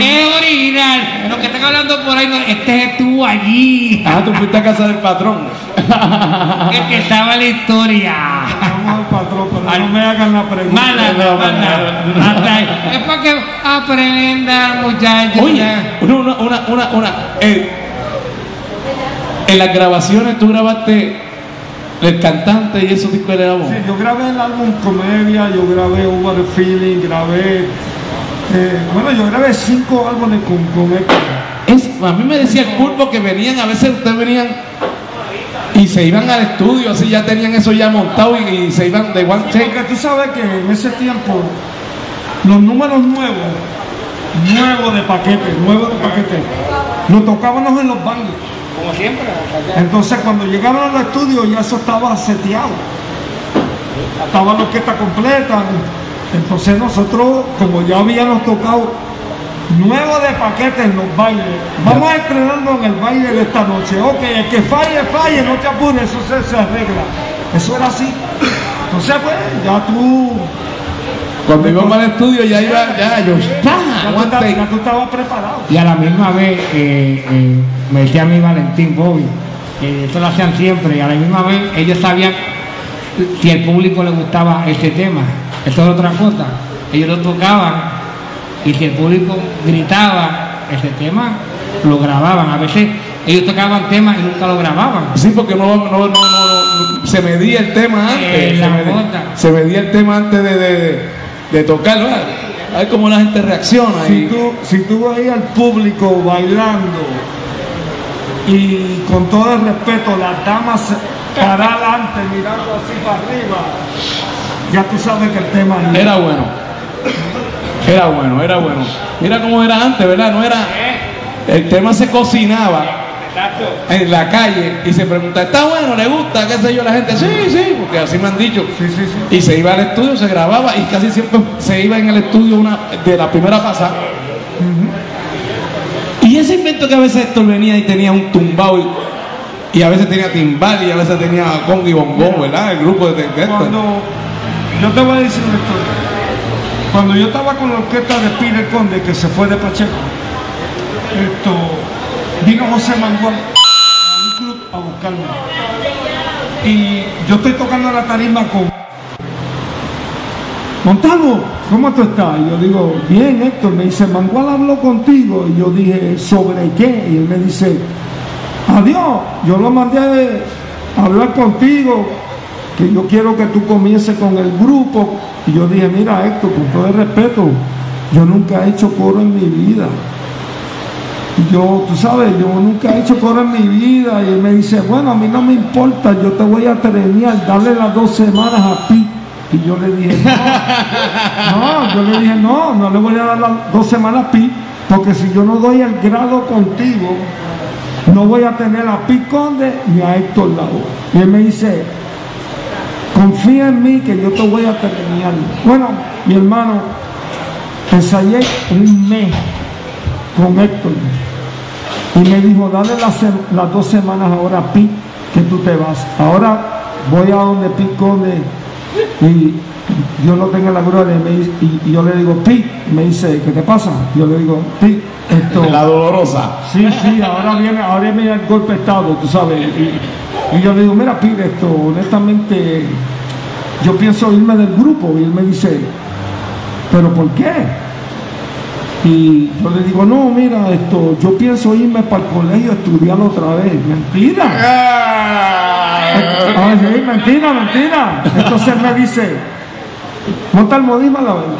Speaker 2: ¡Es original! Lo que están hablando por ahí, no, este estuvo allí.
Speaker 1: Ah, tú fuiste a casa del patrón.
Speaker 2: El que estaba en la historia.
Speaker 3: vamos al patrón, pero no me hagan la pregunta.
Speaker 2: Mala,
Speaker 1: no,
Speaker 2: mala. Hasta. Es para que aprendan, muchachos.
Speaker 1: Oye, una, una, una, una, una, eh, en las grabaciones tú grabaste el cantante y esos discos de la voz.
Speaker 3: Sí, yo grabé el álbum Comedia, yo grabé Over the Feeling, grabé. Eh, bueno, yo grabé cinco álbumes con, con Héctor.
Speaker 1: Es, a mí me decía el pulpo que venían, a veces ustedes venían y se iban al estudio, así ya tenían eso ya montado y, y se iban de one take.
Speaker 3: Porque tú sabes que en ese tiempo, los números nuevos, nuevos de paquete, nuevos de paquete, los tocábamos en los bailes.
Speaker 2: Como siempre.
Speaker 3: Entonces, cuando llegaron al estudio, ya eso estaba seteado. Estaba la orquesta completa. Entonces, nosotros, como ya habíamos tocado nuevo de paquete en los bailes, vamos a estrenarnos en el baile de esta noche. Ok, el que falle, falle, no te apures, eso se, se arregla. Eso era así. Entonces, pues, ya tú,
Speaker 1: Cuando íbamos al estudio ya iba, ya yo, ¡pah!
Speaker 3: ya tú, estabas-
Speaker 1: take.
Speaker 3: ya tú estabas preparado.
Speaker 2: Y a la misma vez eh, eh, me decía mi Valentín Bobby, que esto lo hacían siempre, y a la misma vez ellos sabían si al público le gustaba este tema. Esto es otra cosa. Ellos lo tocaban y si el público gritaba ese tema, lo grababan. A veces ellos tocaban temas y nunca lo grababan.
Speaker 1: Sí, porque no, no, no, no, no, se medía el tema antes.
Speaker 2: Eh,
Speaker 1: se, medía,
Speaker 2: bota.
Speaker 1: se medía el tema antes de, de, de tocarlo. A ver cómo la gente reacciona.
Speaker 3: Si
Speaker 1: y-
Speaker 3: tú, si tú veías al público bailando y con todo el respeto, las damas para adelante mirando así para arriba, ya tú sabes que el tema es
Speaker 1: Era bueno. Era bueno, era bueno. Mira cómo era antes, ¿verdad? No era. El tema se cocinaba en la calle y se pregunta, ¿está bueno? ¿Le gusta? ¿Qué sé yo? La gente, sí, sí, porque así me han dicho.
Speaker 3: Sí, sí, sí.
Speaker 1: Y se iba al estudio, se grababa y casi siempre se iba en el estudio una de la primera pasada. Y ese invento que a veces Héctor venía y tenía un tumbao y, y a veces tenía timbal y a veces tenía conga y bombón, ¿verdad? El grupo de, de Héctor.
Speaker 3: Cuando yo te voy a decir una historia. Cuando yo estaba con la orquesta de Pire Conde, que se fue de Pacheco, esto, vino José Manuel a un club a buscarme. Y yo estoy tocando la tarima con Montalvo, ¿cómo tú estás? Y yo digo, bien Héctor, me dice, Mangual habló contigo. Y yo dije, ¿sobre qué? Y él me dice, adiós, yo lo mandé a hablar contigo, que yo quiero que tú comiences con el grupo. Y yo dije, mira Héctor, con todo el respeto, yo nunca he hecho coro en mi vida. Yo, tú sabes, yo nunca he hecho coro en mi vida. Y él me dice, bueno, a mí no me importa, yo te voy a trenear, darle las dos semanas a Pi. Y yo le dije, no, no, yo le dije, no, no le voy a dar las dos semanas a Pi, porque si yo no doy el grado contigo, no voy a tener a Pi Conde ni a Héctor Lavo. Y él me dice, confía en mí que yo te voy a terminar. Bueno, mi hermano, ensayé un mes con Héctor. Y me dijo, dale las, dos semanas ahora a Pi, que tú te vas. Ahora voy a donde Pi Conde y Dios lo tenga en la gloria. Y, me dice- y- y yo le digo, Pi, me dice, ¿qué te pasa? Yo le digo, Pi, esto...
Speaker 1: La dolorosa.
Speaker 3: Sí, sí, ahora viene, ahora viene el golpe de estado, tú sabes. Y, y yo le digo, mira, pide esto, honestamente, yo pienso irme del grupo. Y él me dice, ¿pero por qué? Y yo le digo, no, mira, esto, yo pienso irme para el colegio a estudiar otra vez. Mentira. Ay, sí, mentira, mentira. Entonces me dice, Montalvo, dime la verdad.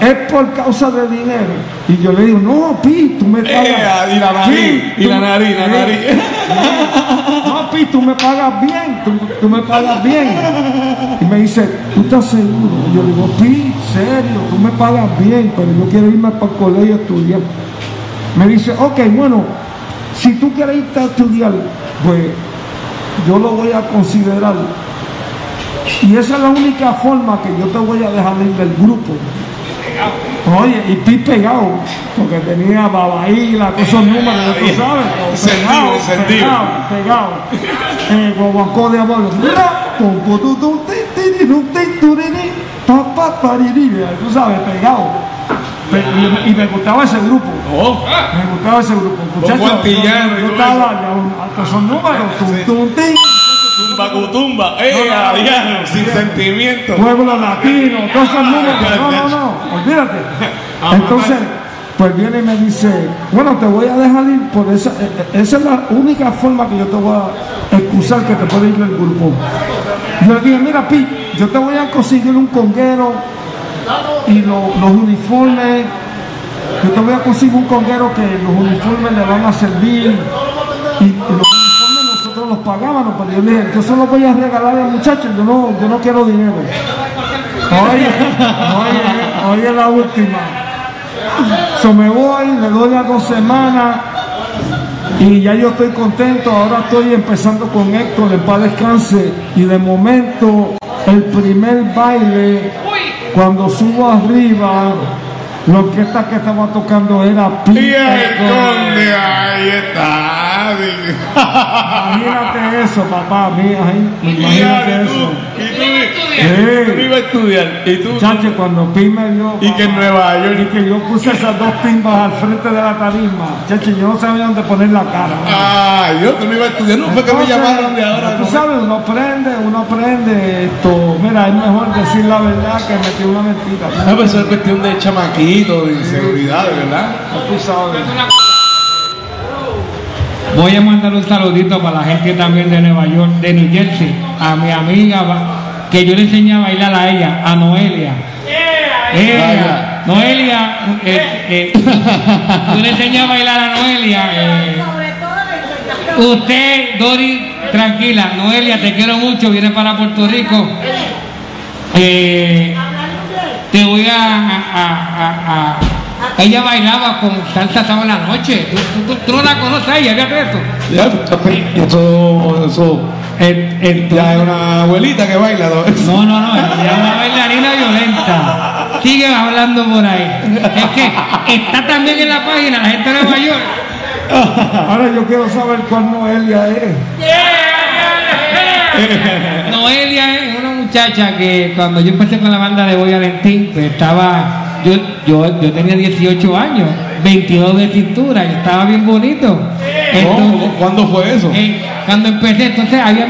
Speaker 3: Es por causa de dinero. Y yo le digo, no, Pi, tú me pagas.
Speaker 1: Eh, y la nariz,
Speaker 3: Pi,
Speaker 1: y la
Speaker 3: tú-
Speaker 1: nariz, la
Speaker 3: eh,
Speaker 1: nariz.
Speaker 3: No, Pi, tú me pagas bien, tú, tú me pagas bien. Y me dice, ¿tú estás seguro? Y yo le digo, Pi, serio, tú me pagas bien, pero yo quiero irme para el colegio a estudiar. Me dice, ok, bueno, si tú quieres irte a estudiar, pues yo lo voy a considerar. Y esa es la única forma que yo te voy a dejar ir del grupo. Oye, y Pi pegado, porque tenía babaíla, esos números, tú sabes. Pegado, pegado, pegado. Eh, guaguancó de amor. Tú sabes, pegado. Y, y me gustaba ese grupo.
Speaker 1: Oh,
Speaker 3: Me gustaba ese grupo. Muchachos, ya un- hasta esos números. tum, tum, tin.
Speaker 1: tumba cutumba. Eh, diablo, sin sentimiento.
Speaker 3: pueblo latino, todos esos números. No, no, no, olvídate. Entonces, pues viene y me dice, bueno, te voy a dejar ir por esa, eh, eh, esa es la única forma que yo te voy a excusar que te puede ir del grupo. Yo le dije, mira, Pi, yo te voy a conseguir un conguero y lo- los uniformes. Yo te voy a conseguir un conguero que los uniformes le van a servir. Y, los uniformes nosotros los pagábamos, pero yo le dije, yo solo voy a regalar al muchacho, yo no, yo no quiero dinero. Oye, oye, la última. So me voy, le doy las dos semanas y ya yo estoy contento. Ahora estoy empezando con Héctor en paz descanse y de momento el primer baile, cuando subo arriba, la orquesta que estaba tocando era
Speaker 1: Y
Speaker 3: Pi
Speaker 1: el conde, ahí está.
Speaker 3: Imagínate eso, papá, mía, ahí,
Speaker 1: Y
Speaker 3: imagínate eso.
Speaker 1: Y tú,
Speaker 3: Eh.
Speaker 1: tú ibas a estudiar. Y tú,
Speaker 3: Chacho, cuando Pi me vio.
Speaker 1: y que en Nueva
Speaker 3: Y
Speaker 1: York.
Speaker 3: que yo puse esas dos timbas al frente de la tarima. Chacho, yo no sabía dónde poner la cara.
Speaker 1: Ay, Dios, tú no ibas a estudiar. No fue que me llamaron de ahora.
Speaker 3: Tú
Speaker 1: ¿no?
Speaker 3: sabes, uno aprende, uno aprende esto. Mira, es mejor decir la verdad que meter una mentira.
Speaker 1: No, pero eso es cuestión de chamaquito, de inseguridad, ¿verdad?
Speaker 3: Tú sabes.
Speaker 2: Voy a mandar un saludito para la gente también de Nueva York, de New Jersey, a mi amiga que yo le enseñé a bailar a ella, a Noelia. Ella, Noelia, eh, eh, yo le enseñé a bailar a Noelia. eh, usted, Dori, tranquila, Noelia, te quiero mucho, viene para Puerto Rico. Eh, te voy a, a- a- a- ella bailaba con salsa sábado en la noche. ¿Tú, tú- tú- tú no la conoces a ella? fíjate esto.
Speaker 1: Ya, eso, eso,
Speaker 2: En- entonces-
Speaker 1: ya es una abuelita que baila. ¿no?
Speaker 2: no, no, no, ella es una bailarina violenta. sigue hablando por ahí. Es que está también en la página la gente de Nueva York.
Speaker 3: Ahora yo quiero saber cuál Noelia es.
Speaker 2: Noelia es una muchacha que cuando yo empecé con la banda de Boy Valentín, pues estaba, yo, yo, yo tenía 18 años, 22 de tintura, y estaba bien bonito. Entonces,
Speaker 1: ¿Cuándo fue eso?
Speaker 2: eh, cuando empecé, entonces había,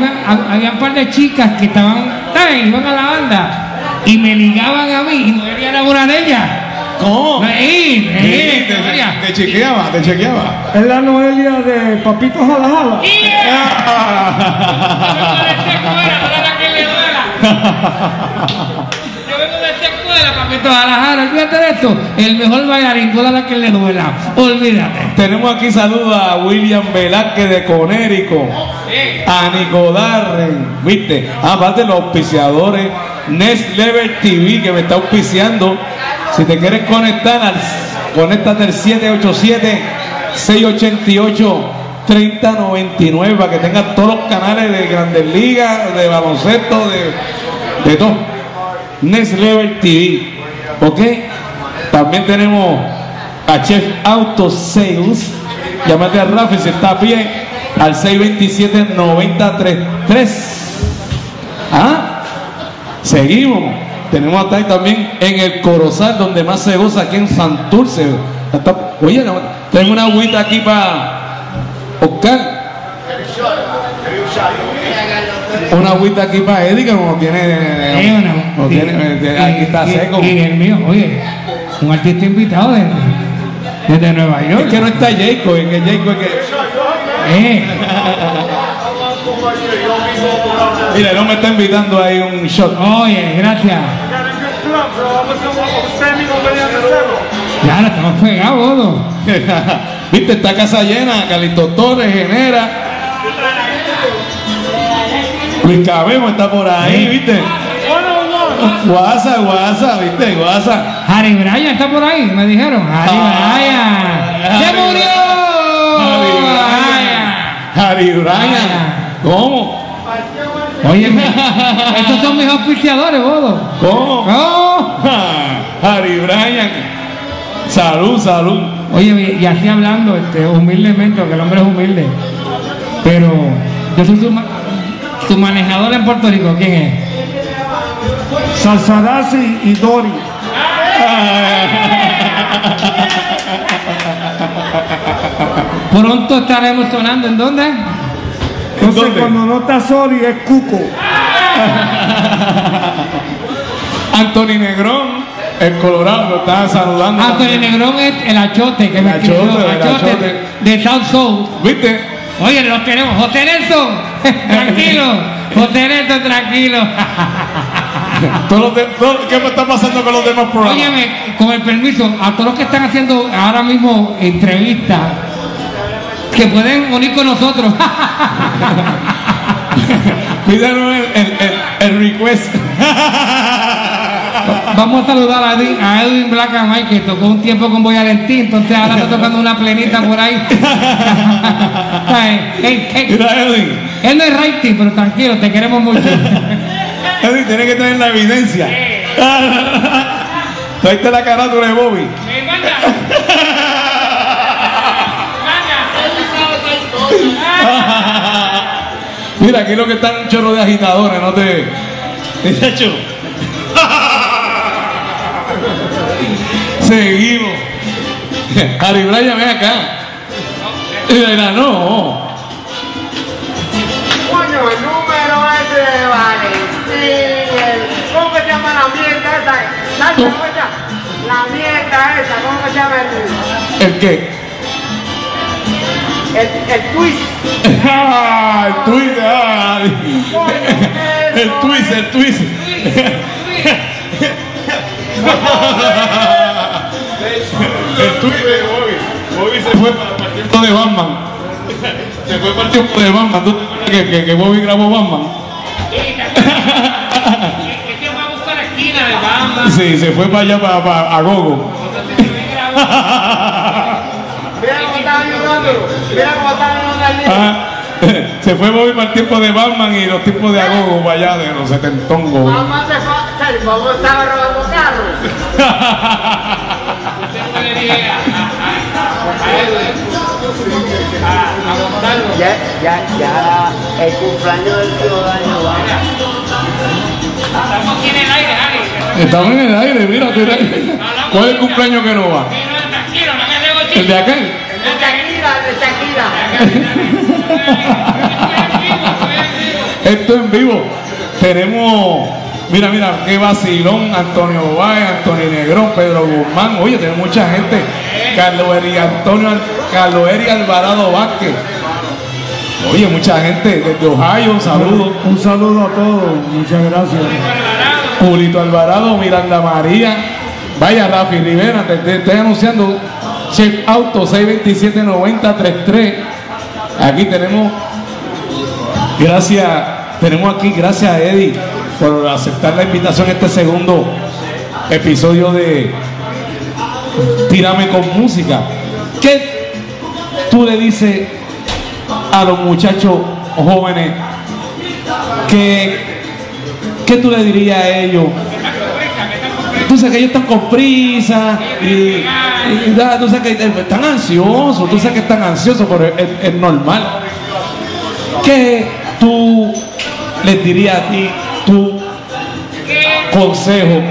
Speaker 2: había un par de chicas que estaban, estaban, iban a la banda y me ligaban a mí y Noelia era una de ellas.
Speaker 1: ¿Cómo?
Speaker 2: Sí, sí,
Speaker 1: te, te chequeaba, te chequeaba.
Speaker 3: Es la Noelia de Papito Jala Jala.
Speaker 2: Yo escuela, papito Alajara, olvídate de esto. El mejor bailarín, tú la que le duela. Olvídate.
Speaker 1: Tenemos aquí saludos a William Velázquez de Conérico, a Nico Darren, ¿viste? Aparte los auspiciadores, Next Level TV que me está auspiciando. Si te quieres conectar, conéctate al 787-688-3099 para que tengas todos los canales de Grandes Ligas, de baloncesto, de, de todo. Next Level TV, ¿ok? También tenemos a Chef Auto Sales. Llámate a Rafa si está a pie al 627-933. ¿Ah? Seguimos. Tenemos hasta ahí también en el Corozal, donde más se goza aquí en Santurce. Oye, tengo una agüita aquí para Oscar. Una agüita aquí para Eddie que no tiene.
Speaker 2: Eh,
Speaker 1: no tiene- eh, aquí está
Speaker 2: y-
Speaker 1: seco.
Speaker 2: Y el mío, oye, un artista invitado de- desde Nueva York.
Speaker 1: Es que no está Jacob, es que Jacob es que.
Speaker 2: Eh,
Speaker 1: Mira, no me está invitando ahí un shot.
Speaker 2: oye, gracias. Ya, ahora estamos pegados.
Speaker 1: Viste, esta casa llena, Calito Torres, Genera. Luis Cabemo está por ahí, viste. Guasa, guasa, viste, guasa.
Speaker 2: Harry Bryan está por ahí, me dijeron. Harry
Speaker 1: Ah,
Speaker 2: Bryan. ¡Se murió!
Speaker 1: Harry Bryan. Harry Bryan. ¿Cómo?
Speaker 2: Oye, estos son mis auspiciadores, bodo.
Speaker 1: ¿Cómo?
Speaker 2: Oh.
Speaker 1: Harry Bryan. Salud, salud.
Speaker 2: Oye, y así hablando, este, humildemente, porque el hombre es humilde. Pero yo soy ma- tu manejador en Puerto Rico. ¿Quién es?
Speaker 3: Salsarazzi y Dori.
Speaker 2: Pronto estaremos sonando. ¿En dónde?
Speaker 3: Entonces
Speaker 1: ¿Dónde?
Speaker 3: cuando no está Sori es Cuco.
Speaker 1: Anthony Negrón, el Colorado, lo estaba saludando.
Speaker 2: Anthony Negrón es el achote que me escribió.
Speaker 1: achote, el
Speaker 2: Achote
Speaker 1: achote.
Speaker 2: de South Soul.
Speaker 1: ¿Viste?
Speaker 2: Oye, los tenemos. José Nelson, tranquilo. José Nelson, tranquilo.
Speaker 1: Todos de- ¿Qué me está pasando con los demás programas?
Speaker 2: Óyeme, con el permiso, a todos los que están haciendo ahora mismo entrevistas, que pueden unir con nosotros.
Speaker 1: Pídanos el, el, el, el request.
Speaker 2: Vamos a saludar a Edwin, a Edwin Black and White, que tocó un tiempo con Boy Valentín, entonces ahora está tocando una plenita por ahí.
Speaker 1: Mira, Edwin.
Speaker 2: él no es rating, pero tranquilo, te queremos mucho.
Speaker 1: Edwin, tiene que tener la evidencia. Traiste la carátula de Bobby. Mira, aquí lo que están un chorro de agitadores, no te. Muchacho. Seguimos. Harry Bryan, ven acá. Mira, no.
Speaker 5: Coño, el número ese de Valentín, ¿cómo se llama la mierda esa? ¿Sabes cómo se llama? La mierda esa, ¿cómo se llama el,
Speaker 1: ¿El qué?
Speaker 5: el, el twist?
Speaker 1: Ah, el twist, ah. el twist, el twist. El twist de Bobby. Bobby se fue para el tiempo de Batman. Se fue para el tiempo de Batman. ¿Tú sabes que, que, que Bobby grabó Batman? Sí, se fue para allá, para, para a Gogo.
Speaker 5: Mira cómo están ayudándolo, mira cómo están ayudando al niño.
Speaker 1: Se fue Bobby para el tiempo de Batman y los tiempos de Agogo para allá, de los setentongos.
Speaker 5: Te. Vamos a estar robando carros.
Speaker 2: A, Edwin, a,
Speaker 5: Ya, ya, ya, el cumpleaños del ciudadano va.
Speaker 2: estamos aquí en el aire, Ari.
Speaker 1: Estamos en el aire, mira. tú eres- ¿Cuál es el cumpleaños que no va? ¿El de aquel?
Speaker 5: De Shakira, de Shakira.
Speaker 1: Esto en vivo. Tenemos, mira, mira, qué vacilón. Antonio Báez, Antonio Negrón, Pedro Guzmán. Oye, tenemos mucha gente. Carlos Eri Antonio, Carlos Eri Alvarado Vázquez. Oye, mucha gente desde Ohio, saludos.
Speaker 3: Un saludo a todos, muchas gracias.
Speaker 1: Julito Alvarado, Miranda María. Vaya, Rafi Rivera, te, te estoy anunciando. Chef Auto 627-9033. Aquí tenemos, gracias, tenemos aquí, gracias a Eddie por aceptar la invitación a este segundo episodio de Tírame con música. ¿Qué tú le dices a los muchachos jóvenes que ¿Qué tú le dirías a ellos? Tú sabes que ellos están con prisa y, tú sabes que están ansiosos, tú sabes que están ansiosos, pero es, es normal. ¿Qué tú les dirías a ti, tu consejo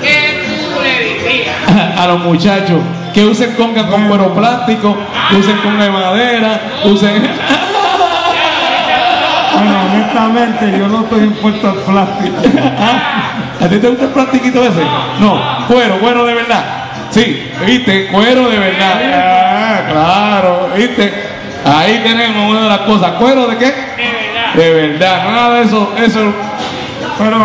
Speaker 2: ¿Qué tú le dirías?
Speaker 1: a, a los muchachos? Que usen conga con cuero plástico, usen conga de madera, usen...
Speaker 3: Bueno, honestamente, yo no estoy impuesto al plástico.
Speaker 1: ¿A ti te gusta el plastiquito ese? No, cuero, cuero de verdad. Sí, viste, cuero de verdad. Ah, claro, viste. Ahí tenemos una de las cosas. ¿Cuero de qué?
Speaker 2: De verdad.
Speaker 1: Nada de eso, eso,
Speaker 3: Pero,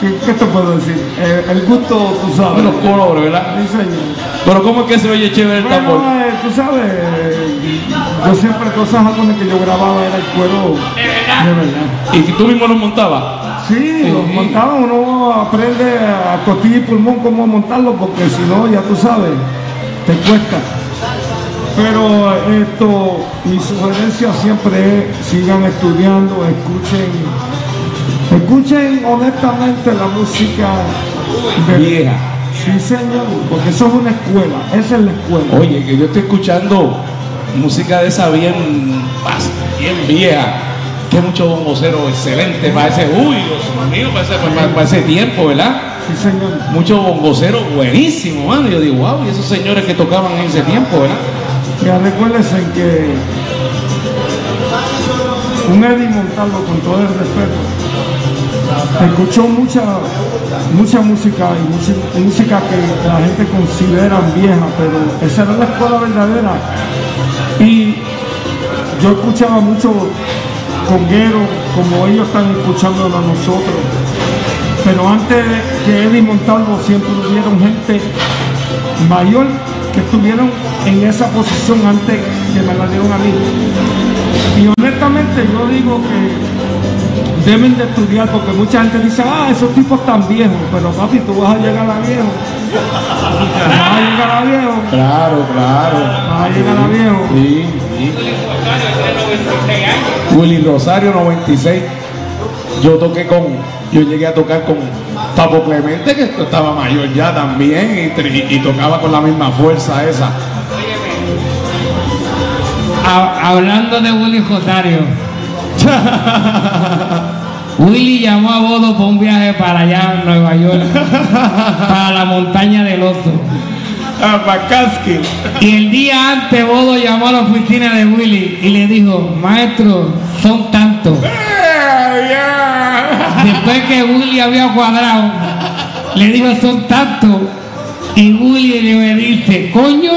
Speaker 3: ¿qué, te puedo decir? Eh, el gusto, tú sabes.
Speaker 1: de los colores, ¿verdad?
Speaker 3: Sí, señor.
Speaker 1: Pero ¿cómo es que se oye chévere el tambor?
Speaker 3: Bueno, eh, tú sabes, yo siempre cosas álbumes que yo grababa era el cuero
Speaker 2: De verdad.
Speaker 3: de verdad.
Speaker 1: ¿Y tú mismo lo montabas?
Speaker 3: Sí, los montaba, uno aprende a costilla y pulmón cómo montarlo porque si no, ya tú sabes, te cuesta. Pero esto, mi sugerencia siempre es sigan estudiando, escuchen, escuchen honestamente la música de-
Speaker 1: Vieja.
Speaker 3: Sí, señor, porque eso es una escuela, esa es la escuela.
Speaker 1: Oye, que yo estoy escuchando música de esa bien, bien vieja. Que mucho bongocero excelente. Parece, uy, Dios mío, para, para ese tiempo, ¿verdad?
Speaker 3: Sí, señor.
Speaker 1: Mucho bongocero buenísimo, mano. Yo digo, wow, y esos señores que tocaban en ese tiempo, ¿verdad?
Speaker 3: Ya recuérdense que un Eddie Montalvo, con todo el respeto, escuchó mucha, mucha música y música que la gente considera vieja, pero esa era la escuela verdadera. Y yo escuchaba mucho conguero como ellos están escuchando a nosotros. Pero antes que Eddie Montalvo siempre hubieron gente mayor que estuvieron en esa posición antes que me la dieron a mí. Y honestamente yo digo que deben de estudiar porque mucha gente dice, ah, esos tipos están viejos, pero papi, tú vas a llegar a viejo. Vas a llegar a viejo,
Speaker 1: Claro, claro.
Speaker 3: vas a llegar a viejo.
Speaker 1: Sí, sí. Willy Rosario 96. Yo toqué con, yo llegué a tocar con Papo Clemente, que estaba mayor ya también, y, tocaba con la misma fuerza esa.
Speaker 2: Ha- hablando de Willy Jotario. Willy llamó a Bodo para un viaje para allá en Nueva York, para la montaña del oso. Y el día antes Bodo llamó a la oficina de Willy y le dijo, maestro, son tantos. Después que Willy había cuadrado, le dijo, son tantos. Y Willy le dice, coño,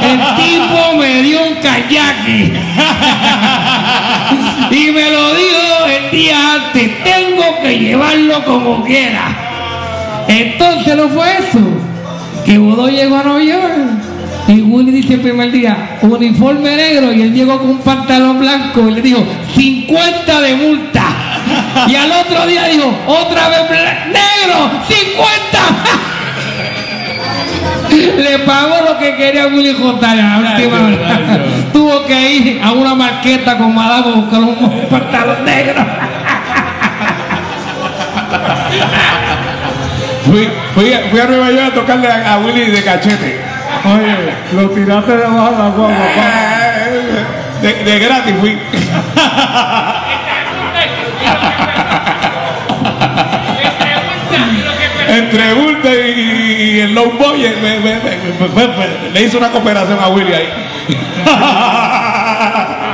Speaker 2: el tipo me dio un kayak. y me lo dijo el día antes, tengo que llevarlo como quiera. Entonces no fue eso, que Bodo llegó a Nueva York y Willy dice el primer día, uniforme negro y él llegó con un pantalón blanco y le dijo, 50 de multa. Y al otro día dijo, otra vez negro, 50. Le pagó lo que quería Willy a la última
Speaker 1: ay,
Speaker 2: Tuvo que ir a una marqueta con Madame a buscar un pantalón negro.
Speaker 1: Fui, fui, a- fui a Nueva York a tocarle a, a Willy de cachete.
Speaker 3: Oye, lo tiraste debajo de la guagua,
Speaker 1: de gratis fui. Entre Bulta y, y el Low Boy eh, me- me- me- le hice una cooperación a Willy ahí.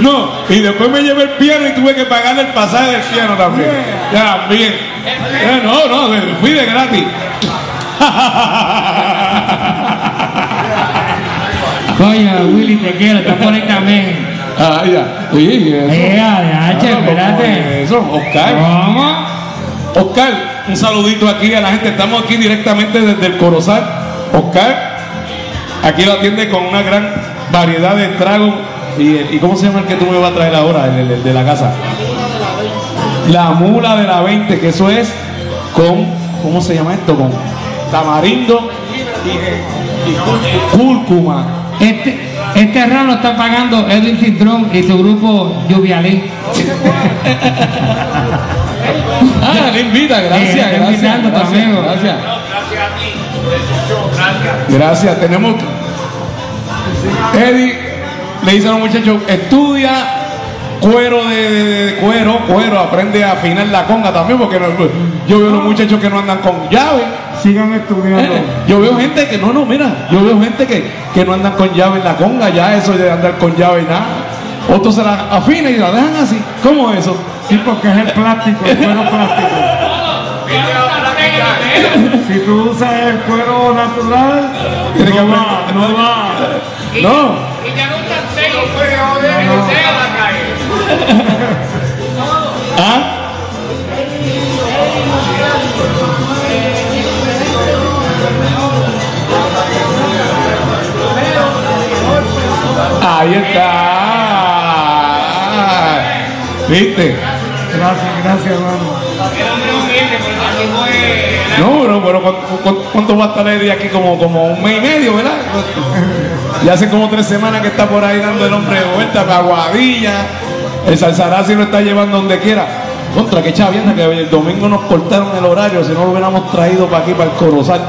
Speaker 1: No, y después me llevé el piano y tuve que pagarle el pasaje del piano también. Ya, bien. Eh, No, no, fui de gratis.
Speaker 2: Coño, Willy, te quiero, por ahí también.
Speaker 1: Ah, ya. Sí, eso.
Speaker 2: Eh,
Speaker 1: Ah, ¿cómo
Speaker 2: espérate.
Speaker 1: es Eso, Oscar.
Speaker 2: ¿Cómo?
Speaker 1: Oscar, un saludito aquí a la gente. Estamos aquí directamente desde el Corozal. Oscar, aquí lo atiende con una gran variedad de tragos. ¿Y, y cómo se llama el que tú me vas a traer ahora, el, el- el de la casa? La mula de la 20, que eso es con, ¿cómo se llama esto? Con tamarindo y, y cúr- cúrcuma.
Speaker 2: Este, este round lo está pagando Edwin Cintrón y tu grupo Lluvialí.
Speaker 1: Ah, le invita, gracias,
Speaker 2: Eh, está
Speaker 1: gracias,
Speaker 2: invitando a tu
Speaker 1: gracias,
Speaker 2: amigo.
Speaker 1: gracias. Gracias, tenemos. Eddie le dice a los muchachos: estudia cuero de, de- de cuero, cuero, aprende a afinar la conga también, porque no- yo veo los muchachos que no andan con llave.
Speaker 3: Sigan estudiando.
Speaker 1: Eh, Yo veo gente que, no, no, mira, yo veo gente que, que no andan con llave en la conga, ya eso de andar con llave y nada. Otros se la afinan y la dejan así. ¿Cómo es eso?
Speaker 3: Sí, porque es el plástico, el cuero plástico. Si tú usas el cuero natural,
Speaker 1: Tiene que
Speaker 3: no va, no va.
Speaker 1: No.
Speaker 5: Y ya no pues.
Speaker 1: ¿Ah? Ahí está. ¿Viste?
Speaker 3: Gracias, gracias, hermano.
Speaker 5: Fue.
Speaker 1: No, pero, pero ¿cuánto, cuánto- va a estar Eddie aquí? Como, como un mes y medio, ¿verdad? Ya hace como tres semanas que está por ahí dando el hombre de vuelta, para Aguadilla. El Salsarazzi lo está llevando donde quiera. Contra, que chavienda que el domingo nos cortaron el horario, si no lo hubiéramos traído para aquí, para el Corozal.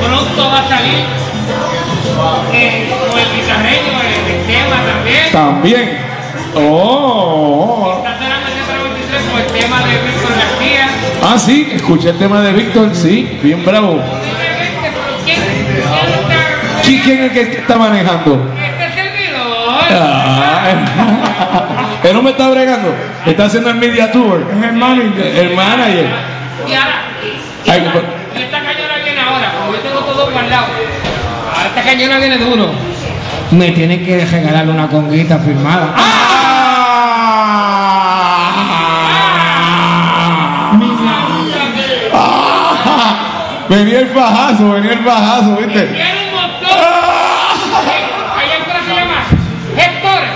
Speaker 5: Pronto va a salir eh, con el guitarreño, el, el tema también.
Speaker 1: También. Oh, oh. Ah, sí, escuché el tema de Víctor, sí, bien bravo.
Speaker 5: ¿quién, quién está?
Speaker 1: ¿Qui- ¿Quién es el que está manejando?
Speaker 5: Este servidor.
Speaker 1: Ah, él no me está bregando, está haciendo el media tour.
Speaker 3: Es el manager.
Speaker 1: El manager.
Speaker 5: Y ahora, y, esta,
Speaker 1: pues-
Speaker 5: esta cañona viene ahora, como yo tengo todo guardado. Ahora esta cañona viene duro.
Speaker 2: Me tienen que regalar una conguita firmada.
Speaker 1: Ah, venía el fajazo, venía el fajazo, ¿viste?
Speaker 5: Tiene un montón. Allá afuera se llama gestores.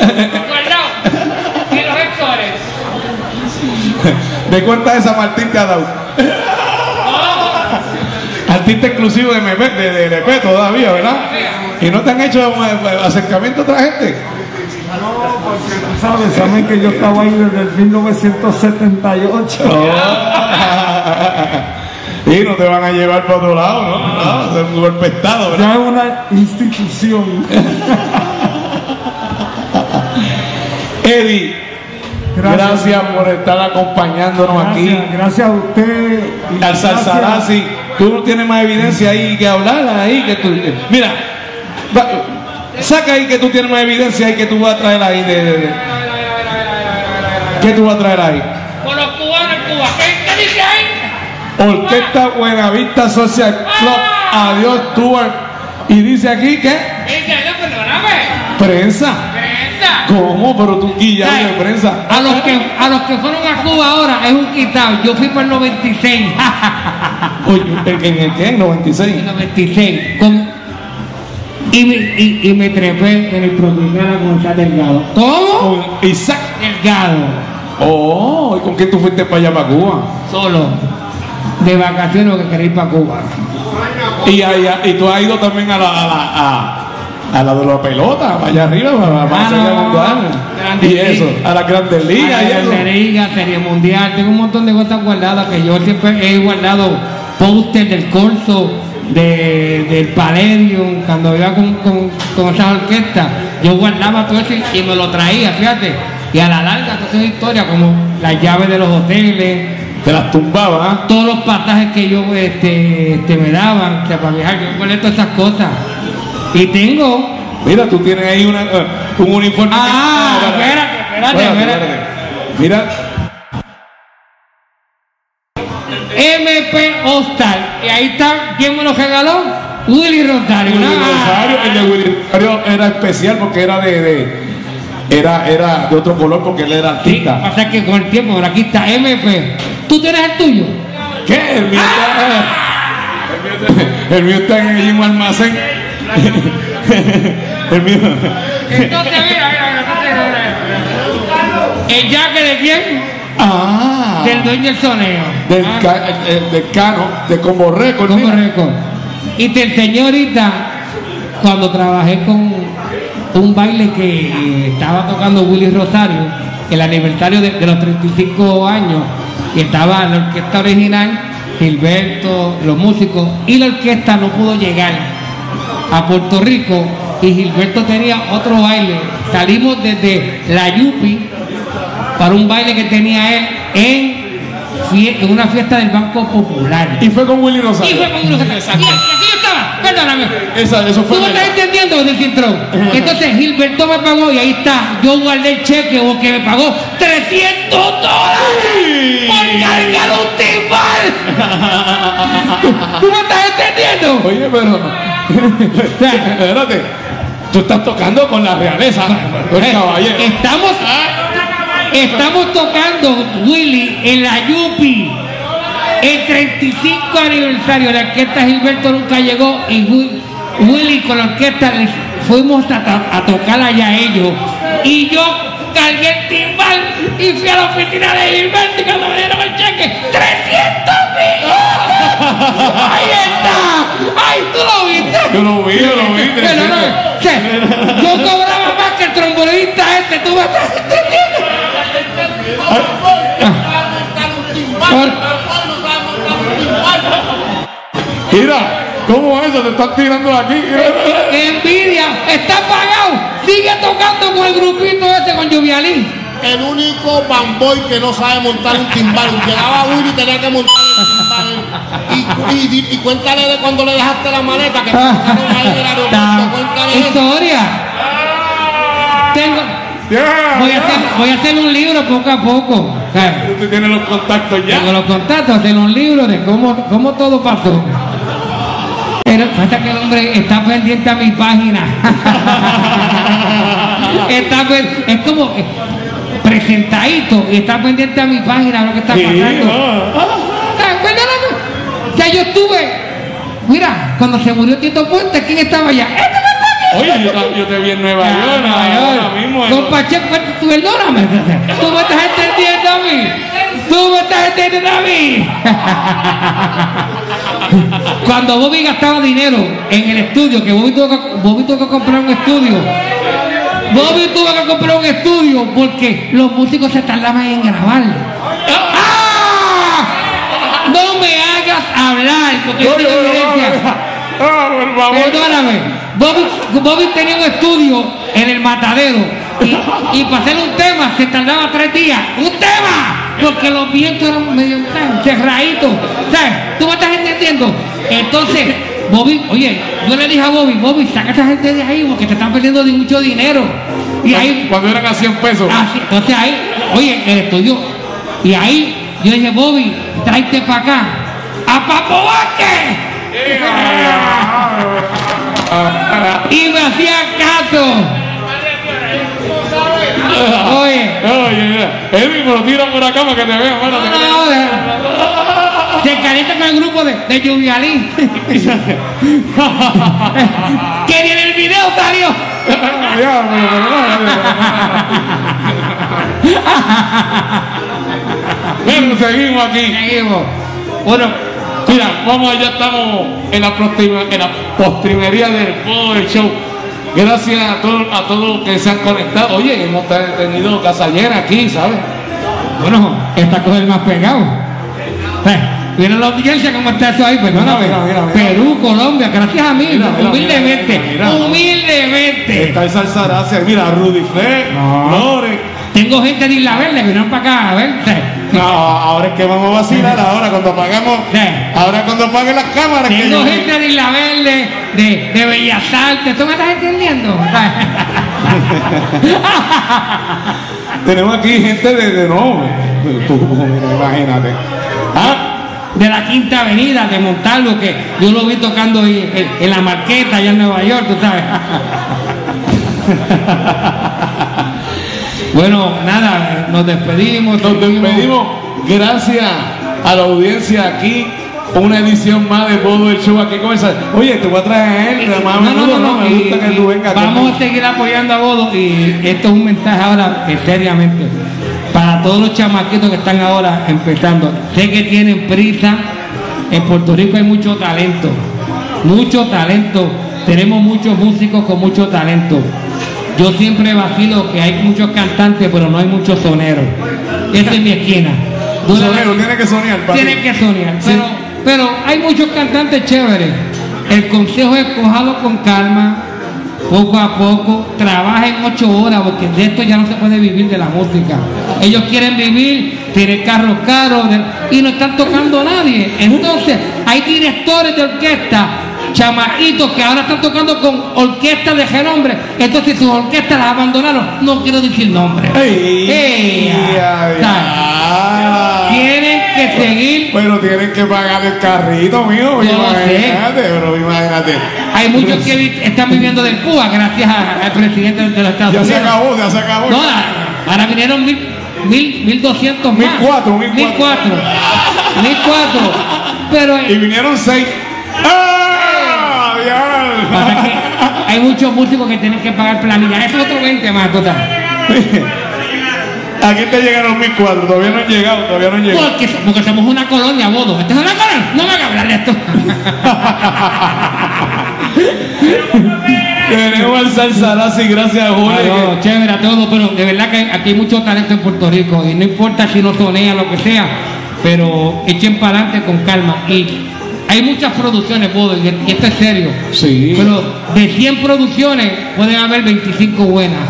Speaker 5: ¿eh? Guardado. Y los gestores.
Speaker 1: ¿De cuánta esa Martín te ha dado? Artista exclusivo de MP, de, de, de todavía, ¿verdad? Y no te han hecho eh, acercamiento a otra gente.
Speaker 3: No, porque tú sabes, saben que yo estaba ahí desde el 1978.
Speaker 1: Y no te van a llevar para otro lado, ¿no? No, es un golpe de estado, ¿verdad?
Speaker 3: Ya es una institución.
Speaker 1: Eddie, gracias,
Speaker 3: Gracias.
Speaker 1: por estar acompañándonos aquí.
Speaker 3: Gracias, a usted. y
Speaker 1: Al Salsarazzi, tú no tienes más evidencia ahí que hablar ahí que tú. Mira, saca ahí que tú tienes más evidencia ahí que tú vas a traer ahí de, de- de- ¿Qué tú vas a traer ahí? Orquesta Buenavista Social Club, adiós Tour. Y dice aquí que prensa. ¿Cómo? Pero tú guillado de prensa.
Speaker 2: A los que a los que fueron a Cuba ahora es un quitado. Yo fui para el 96.
Speaker 1: Oye, ¿en en el qué? ¿En 96?
Speaker 2: el 96. Con, y, me, y, y me trepé en el Tropicana con Isaac Delgado. ¿Cómo?
Speaker 1: Con Isaac.
Speaker 2: Delgado.
Speaker 1: Oh, ¿y con quién tú fuiste para allá, para Cuba?
Speaker 2: Solo. De vacaciones que quería ir para Cuba.
Speaker 1: Y, ahí- y tú has ido también a la, a la, a, a la de la pelota, allá arriba, para,
Speaker 2: Ah, no.
Speaker 1: Mundial.
Speaker 2: Grandes
Speaker 1: Y eso,
Speaker 2: ligas.
Speaker 1: a las grandes ligas. y
Speaker 2: Liga,
Speaker 1: eso.
Speaker 2: Liga, Serie Mundial, tengo un montón de cosas guardadas que yo siempre he guardado póster del corso, de, del Palladium, cuando iba con, con, con esas orquestas, yo guardaba todo eso y, me lo traía, fíjate. Y a la larga, toda esa historia, como las llaves de los hoteles,
Speaker 1: Te las tumbaba, ¿ah?
Speaker 2: todos los pasajes que yo este, este, me daban, que para viajar, yo todas esas cosas. Y tengo
Speaker 1: Mira, tú tienes ahí una, eh, un uniforme.
Speaker 2: Ah, espérate, espérate, espérate.
Speaker 1: Mira,
Speaker 2: MP Hostal. Y ahí está, ¿quién me lo regaló? Willy Rosario.
Speaker 1: Willy
Speaker 2: Ah,
Speaker 1: Rosario, el de Willy Rosario era especial porque era de, de- era, era de otro color porque él era
Speaker 2: Sí,
Speaker 1: artista.
Speaker 2: pasa que con el tiempo, pero aquí está MP. ¿Tú tienes el tuyo?
Speaker 1: ¿Qué? El mío está, el mío está- el mío está en el mismo almacén. el mío.
Speaker 2: Entonces, mira, mira, mira, mira, mira. ¿El jaque de quién?
Speaker 1: Ah,
Speaker 2: Del dueño del soneo.
Speaker 1: del,
Speaker 2: Ah,
Speaker 1: ca- el- el- del Cano, de Combo Record.
Speaker 2: Como récord. Y te enseñé ahorita cuando trabajé con un baile que eh, estaba tocando Willy Rosario, el aniversario de, de los 35 años, y estaba la orquesta original, Gilberto, los músicos, y la orquesta no pudo llegar a Puerto Rico y Gilberto tenía otro baile. Salimos desde la Yupi para un baile que tenía él en, fie- en una fiesta del Banco Popular.
Speaker 1: Y fue con Willy
Speaker 2: Y
Speaker 1: Rosario.
Speaker 2: fue con y aquí yo estaba, perdóname.
Speaker 1: Esa, eso
Speaker 2: Tú
Speaker 1: fue.
Speaker 2: me estás entendiendo. Entonces Gilberto me pagó y ahí está. Yo guardé el cheque o que me pagó 300 dólares por cargar un timbal. ¿Tú me estás entendiendo?
Speaker 1: Oye, pero. Espérate. Tú estás tocando con la realeza. Tú
Speaker 2: Eh,
Speaker 1: caballero.
Speaker 2: Estamos, estamos tocando Willy en la Yupi. El 35 aniversario de la orquesta Gilberto nunca llegó y Wi- Willy con la orquesta fuimos a, a tocar allá ellos. Y yo cargué el timbal y fui a la oficina de Gilberto y cuando me dieron el cheque, ¡300 mil! ¡Ahí está! ¡Ay, tú lo viste!
Speaker 1: Yo lo vi, yo lo vi.
Speaker 2: Pero no, yo cobraba más que el trombonista este, tú me estás entendiendo.
Speaker 1: Mira, ¿cómo es eso? Te están tirando de aquí.
Speaker 2: Envidia, está pagado. Sigue tocando con el grupito este con Lluvialín.
Speaker 6: El único bamboy que no sabe montar un timbal. Llegaba Willy y tenía que montar el timbal. Y, y, y- y cuéntale de cuando le dejaste la maleta que te ahí en el aeropuerto. Cuéntale eso.
Speaker 2: Historia. Tengo, voy, a hacer, voy a hacer un libro poco a poco.
Speaker 1: Tú tienes los contactos ya.
Speaker 2: Tengo los contactos, hacer un libro de cómo, cómo todo pasó. Pero pasa que el hombre está pendiente a mi página. está es como presentadito y está pendiente a mi página lo que está pasando.
Speaker 1: ah.
Speaker 2: Ya yo estuve. Mira, cuando se murió Tito Puente, ¿quién estaba allá?
Speaker 1: Oye, yo, te vi en Nueva York,
Speaker 2: Nueva York.
Speaker 1: ahora mismo.
Speaker 2: Con Pacheco, tú perdóname. Tú me estás entendiendo a mí. Tú me estás entendiendo a mí. Cuando Bobby gastaba dinero en el estudio, que Bobby tuvo que, Bobby tuvo que comprar un estudio. Bobby tuvo que comprar un estudio porque los músicos se tardaban en grabar. ¡Ah! No me hagas hablar porque yo
Speaker 1: Oye,
Speaker 2: tengo
Speaker 1: oye,
Speaker 2: evidencia.
Speaker 1: Ah, por favor.
Speaker 2: Perdóname, Bobby, Bobby tenía un estudio en el matadero y, y para hacer un tema se tardaba tres días. ¡Un tema! Porque los vientos eran medio cerraditos. ¿Sabes? ¿Tú me estás entendiendo? Entonces, Bobby, oye, yo le dije a Bobby, Bobby, saca a esa gente de ahí porque te están perdiendo de mucho dinero. Y ahí
Speaker 1: Cuando eran a 100 pesos.
Speaker 2: Así, entonces ahí, oye, el estudio. Y ahí yo dije, Bobby, tráete para acá. ¡A Papo Vázquez! Y me hacía caso. Oye,
Speaker 1: Oye, él mismo lo tira por acá para que te vea. Bueno,
Speaker 2: no, no, se calienta con el grupo de, de que ni en el video salió.
Speaker 1: Pero- seguimos aquí.
Speaker 2: Seguimos. Bueno,
Speaker 1: Mira, vamos allá, estamos en la, en la postrimería del Power Show. Gracias a todos a todos que se han conectado. Oye, hemos tenido casa llena aquí, ¿sabes?
Speaker 2: Bueno, esta cosa es más pegado. Eh, Mira la audiencia cómo está esto ahí, perdóname.
Speaker 1: Mira, mira, mira.
Speaker 2: Perú, Colombia, gracias a mí,
Speaker 1: mira,
Speaker 2: humildemente, humildemente.
Speaker 1: Está el salsa gracias. Mira, Rudy Fle,
Speaker 2: No.
Speaker 1: Flores.
Speaker 2: Tengo gente de Isla Verde que vinieron para acá a verte.
Speaker 1: No, ahora es que vamos a vacilar, ahora cuando pagamos, ahora cuando apaguen las cámaras.
Speaker 2: Tengo gente de Isla Verde, de, de Bellas Artes, ¿tú me estás entendiendo?
Speaker 1: Tenemos aquí gente de, de no, tú, imagínate. Ah,
Speaker 2: de la Quinta Avenida, de Montalvo, que yo lo vi tocando en, en- en la Marqueta, allá en Nueva York, tú sabes. bueno, nada, nos despedimos.
Speaker 1: Nos despedimos. Gracias a la audiencia aquí. Una edición más de todo el show aquí con esa. Oye, te voy a traer a él.
Speaker 2: No, no, no, no,
Speaker 1: Me gusta que tú vengas.
Speaker 2: Vamos a seguir apoyando a Bodo y esto es un mensaje ahora, seriamente, para todos los chamaquitos que están ahora empezando. Sé que tienen prisa. En Puerto Rico hay mucho talento, mucho talento. Tenemos muchos músicos con mucho talento. Yo siempre vacilo que hay muchos cantantes, pero no hay muchos soneros. Esta es mi esquina.
Speaker 1: Sonero, tiene que soñar. papi.
Speaker 2: tiene que soñar.
Speaker 1: Sí.
Speaker 2: Pero, pero hay muchos cantantes chéveres. El consejo es cojalo con calma, poco a poco, trabajen ocho horas, porque de esto ya no se puede vivir de la música. Ellos quieren vivir, tienen carros caros y no están tocando a nadie. Entonces, hay directores de orquesta, chamaquitos que ahora están tocando con orquestas de renombre. Entonces, sus orquestas las abandonaron. No quiero decir
Speaker 1: ya, ya.
Speaker 2: Tienen que seguir
Speaker 1: Pero tienen que pagar el carrito, mío. Imagínate, pero imagínate.
Speaker 2: Hay muchos que están viviendo del Cuba gracias a- al presidente de los Estados
Speaker 1: Ya se
Speaker 2: Unidos.
Speaker 1: acabó, ya se acabó.
Speaker 2: No, ahora, vinieron mil, mil, mil doscientos más.
Speaker 1: Mil cuatro, mil
Speaker 2: Mil cuatro. Mil cuatro. Pero
Speaker 1: Y vinieron seis. ¡Ah!
Speaker 2: Pasa
Speaker 1: diablo!
Speaker 2: que hay muchos músicos que tienen que pagar planilla. Eso es otro 20 más total.
Speaker 1: Aquí te llegaron mil cuatro, todavía no han llegado, todavía no han llegado.
Speaker 2: Porque, porque somos una colonia, bodo. ¿Esto es una colonia? No me hagas hablar de esto.
Speaker 1: Tenemos al Salsarazzi, gracias a Julio.
Speaker 2: Chévere a todo, pero de verdad que aquí hay mucho talento en Puerto Rico y no importa si no sonea lo que sea, pero echen para adelante con calma. Y hay muchas producciones, y y esto es serio.
Speaker 1: Sí.
Speaker 2: Pero de 100 producciones pueden haber 25 buenas.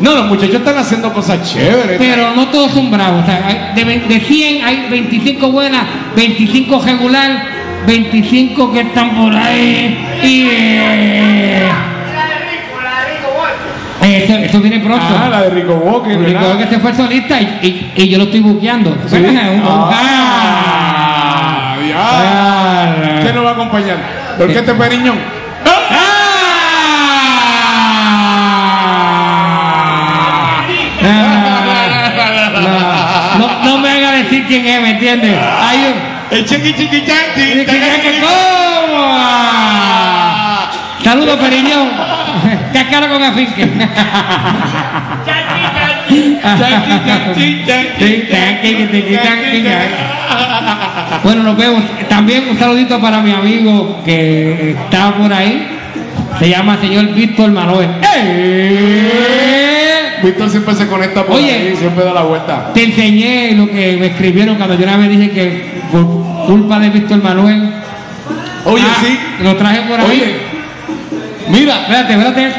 Speaker 1: No, los muchachos están haciendo cosas chéveres.
Speaker 2: Pero no todos son bravos. O sea, hay- de, de 100 hay 25 buenas, 25 regular, 25 que están por ahí. Y eh,
Speaker 5: Rico, Rico,
Speaker 2: eh, esto, esto viene pronto.
Speaker 1: Ah, la de Rico Walker,
Speaker 2: creo que se fue solista y, y- y yo lo estoy buqueando.
Speaker 1: Sí.
Speaker 2: Un-
Speaker 1: Ah.
Speaker 2: Ah.
Speaker 1: ¿Quién nos va a acompañar? ¿Por qué este periñón?
Speaker 2: Ah. No, no me haga decir quién es, ¿me entiendes? Hay un.
Speaker 1: El chiqui chiqui chanqui.
Speaker 2: ¿Cómo? Saludos, Periñón. Cascara con afinque. Bueno, nos vemos. También un saludito para mi amigo que está por ahí. Se llama señor Víctor Manuel. ¡Eh!
Speaker 1: Víctor siempre se conecta por
Speaker 2: Oye.
Speaker 1: ahí, siempre da la vuelta.
Speaker 2: Te enseñé lo que me escribieron cuando yo una vez dije que por culpa de Víctor Manuel.
Speaker 1: Oye,
Speaker 2: Ah,
Speaker 1: sí.
Speaker 2: Lo traje por ahí.
Speaker 1: Oye, mira,
Speaker 2: Espérate, espérate.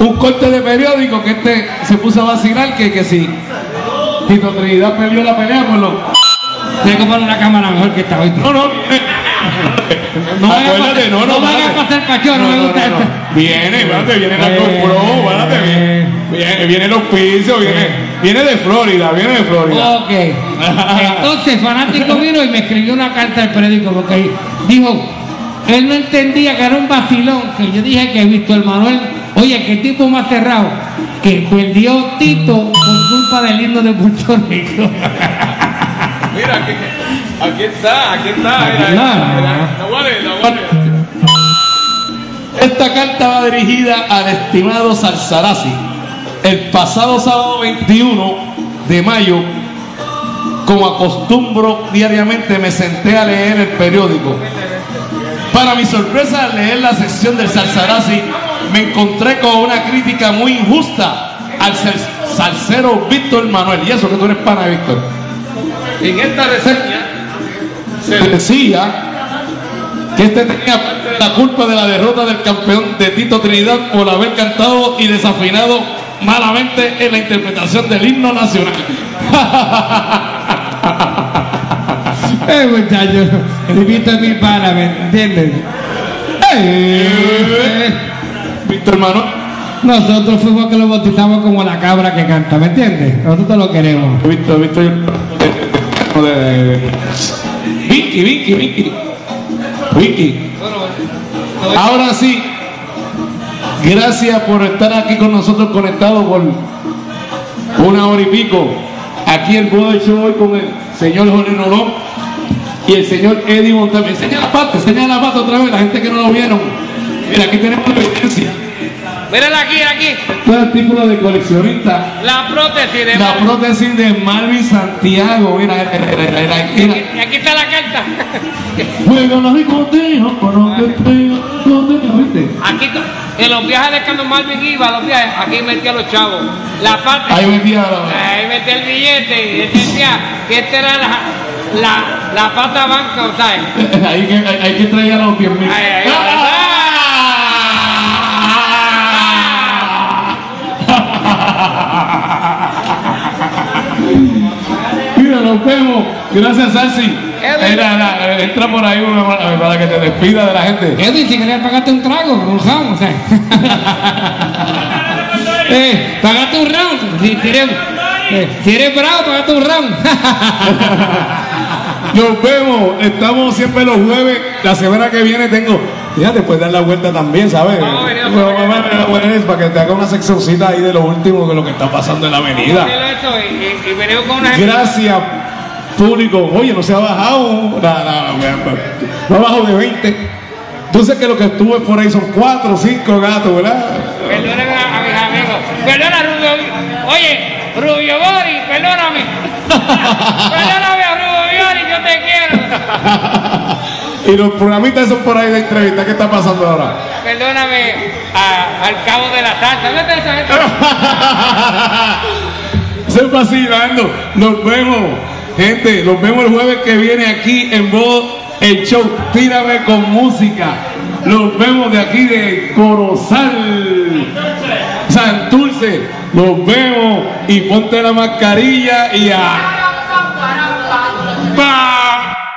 Speaker 1: un corte de periódico que este se puso a vacilar que, que si Tito Trinidad perdió la pelea, pues lo.
Speaker 2: Que poner una cámara mejor que esta hoy.
Speaker 1: No, no.
Speaker 2: No vaya a
Speaker 1: Acuérdate, no, no,
Speaker 2: no vaya a pasar pachón, no me gusta esto.
Speaker 1: Viene, espérate, viene la
Speaker 2: Eh.
Speaker 1: GoPro, espérate, viene, viene, viene los pisos, viene, viene de Florida, viene de Florida.
Speaker 2: Ok. Entonces, fanático vino y me escribió una carta al periódico porque dijo, él no entendía que era un vacilón, que yo dije que Víctor Manuel, oye, qué tipo más cerrado, que perdió Tito por culpa del himno de Puerto Rico.
Speaker 1: Mira, aquí, aquí está, aquí está.
Speaker 2: Aquí está.
Speaker 1: Esta carta va dirigida al estimado Salsarazzi. El pasado sábado 21 de mayo, como acostumbro diariamente, me senté a leer el periódico. Para mi sorpresa, al leer la sección del Salsarazzi, me encontré con una crítica muy injusta al sal- salsero Víctor Manuel. Y eso que tú eres pana Víctor. En esta reseña se decía que este tenía parte de la culpa de la derrota del campeón de Tito Trinidad por haber cantado y desafinado malamente en la interpretación del himno nacional.
Speaker 2: Eh, muchacho, Vivito es mi pana, ¿me entiendes? Eh,
Speaker 1: Víctor Manuel.
Speaker 2: nosotros fuimos que lo bautizamos como la cabra que canta, ¿me entiendes? Nosotros lo queremos.
Speaker 1: Víctor, Víctor. De- Vicky, Vicky, Vicky. Vicky. Ahora sí. Gracias por estar aquí con nosotros conectados por una hora y pico. Aquí el Bodo Show hoy con el señor Jorge Rolón y el señor Eddie Montalvo. Enseña la pata, enseña la pata otra vez, la gente que no lo vieron. Mira, aquí tenemos la evidencia.
Speaker 5: Mírala aquí, aquí.
Speaker 1: Este artículo de coleccionista.
Speaker 5: La prótesis de
Speaker 1: La prótesis de Marvin Santiago. Mira, mira, mira, mira.
Speaker 5: Y aquí está la carta.
Speaker 1: Juega para que te condeja, ¿viste?
Speaker 5: Aquí, en los viajes de cuando Marvin iba, los viajes, aquí metía a los chavos. La parte.
Speaker 1: Ahí metía la.
Speaker 5: Ahí metía el billete y decía que esta era la, la, la pata banca, o sea.
Speaker 1: Ahí que, hay, hay que traer a los 10 mil.
Speaker 5: Ahí, ahí,
Speaker 1: nos vemos. Gracias, Salsi. Era, era, entra por ahí una- para que te despida de la gente.
Speaker 2: Eddie, si querías pagarte un trago, un round, o sea. eh, pagate un round. Si, si eres, eh, si eres bravo, pagate un round.
Speaker 1: Nos vemos. Estamos siempre los jueves. La semana que viene tengo. Fíjate, puedes dar la vuelta también, ¿sabes?
Speaker 5: Vamos a venir
Speaker 1: Bueno, vamos a venir a Buenos para que te haga una seccioncita ahí de lo último de lo que está pasando en la avenida.
Speaker 5: Eso, y, y, y venimos con una gente.
Speaker 1: Gracias, público. Oye, no se ha bajado. la- la- no ha bajado de 20. Entonces que lo que estuve por ahí son 4 o 5 gatos, ¿verdad?
Speaker 5: Perdonen a, a mis amigos. Perdona, Rubio. Oye, Rubio Bori, perdóname. perdóname, Rubio Bori, yo te quiero.
Speaker 1: y los programitas son por ahí de entrevista. ¿Qué está pasando ahora?
Speaker 5: Perdóname a- al cabo de la salsa. ¿Dónde está esa gente?
Speaker 1: Se vacilando. Nos vemos, gente. Nos vemos el jueves que viene aquí en voz el show. Tírame con música. Nos vemos de aquí de Corozal. Santurce. Nos vemos y ponte la mascarilla y a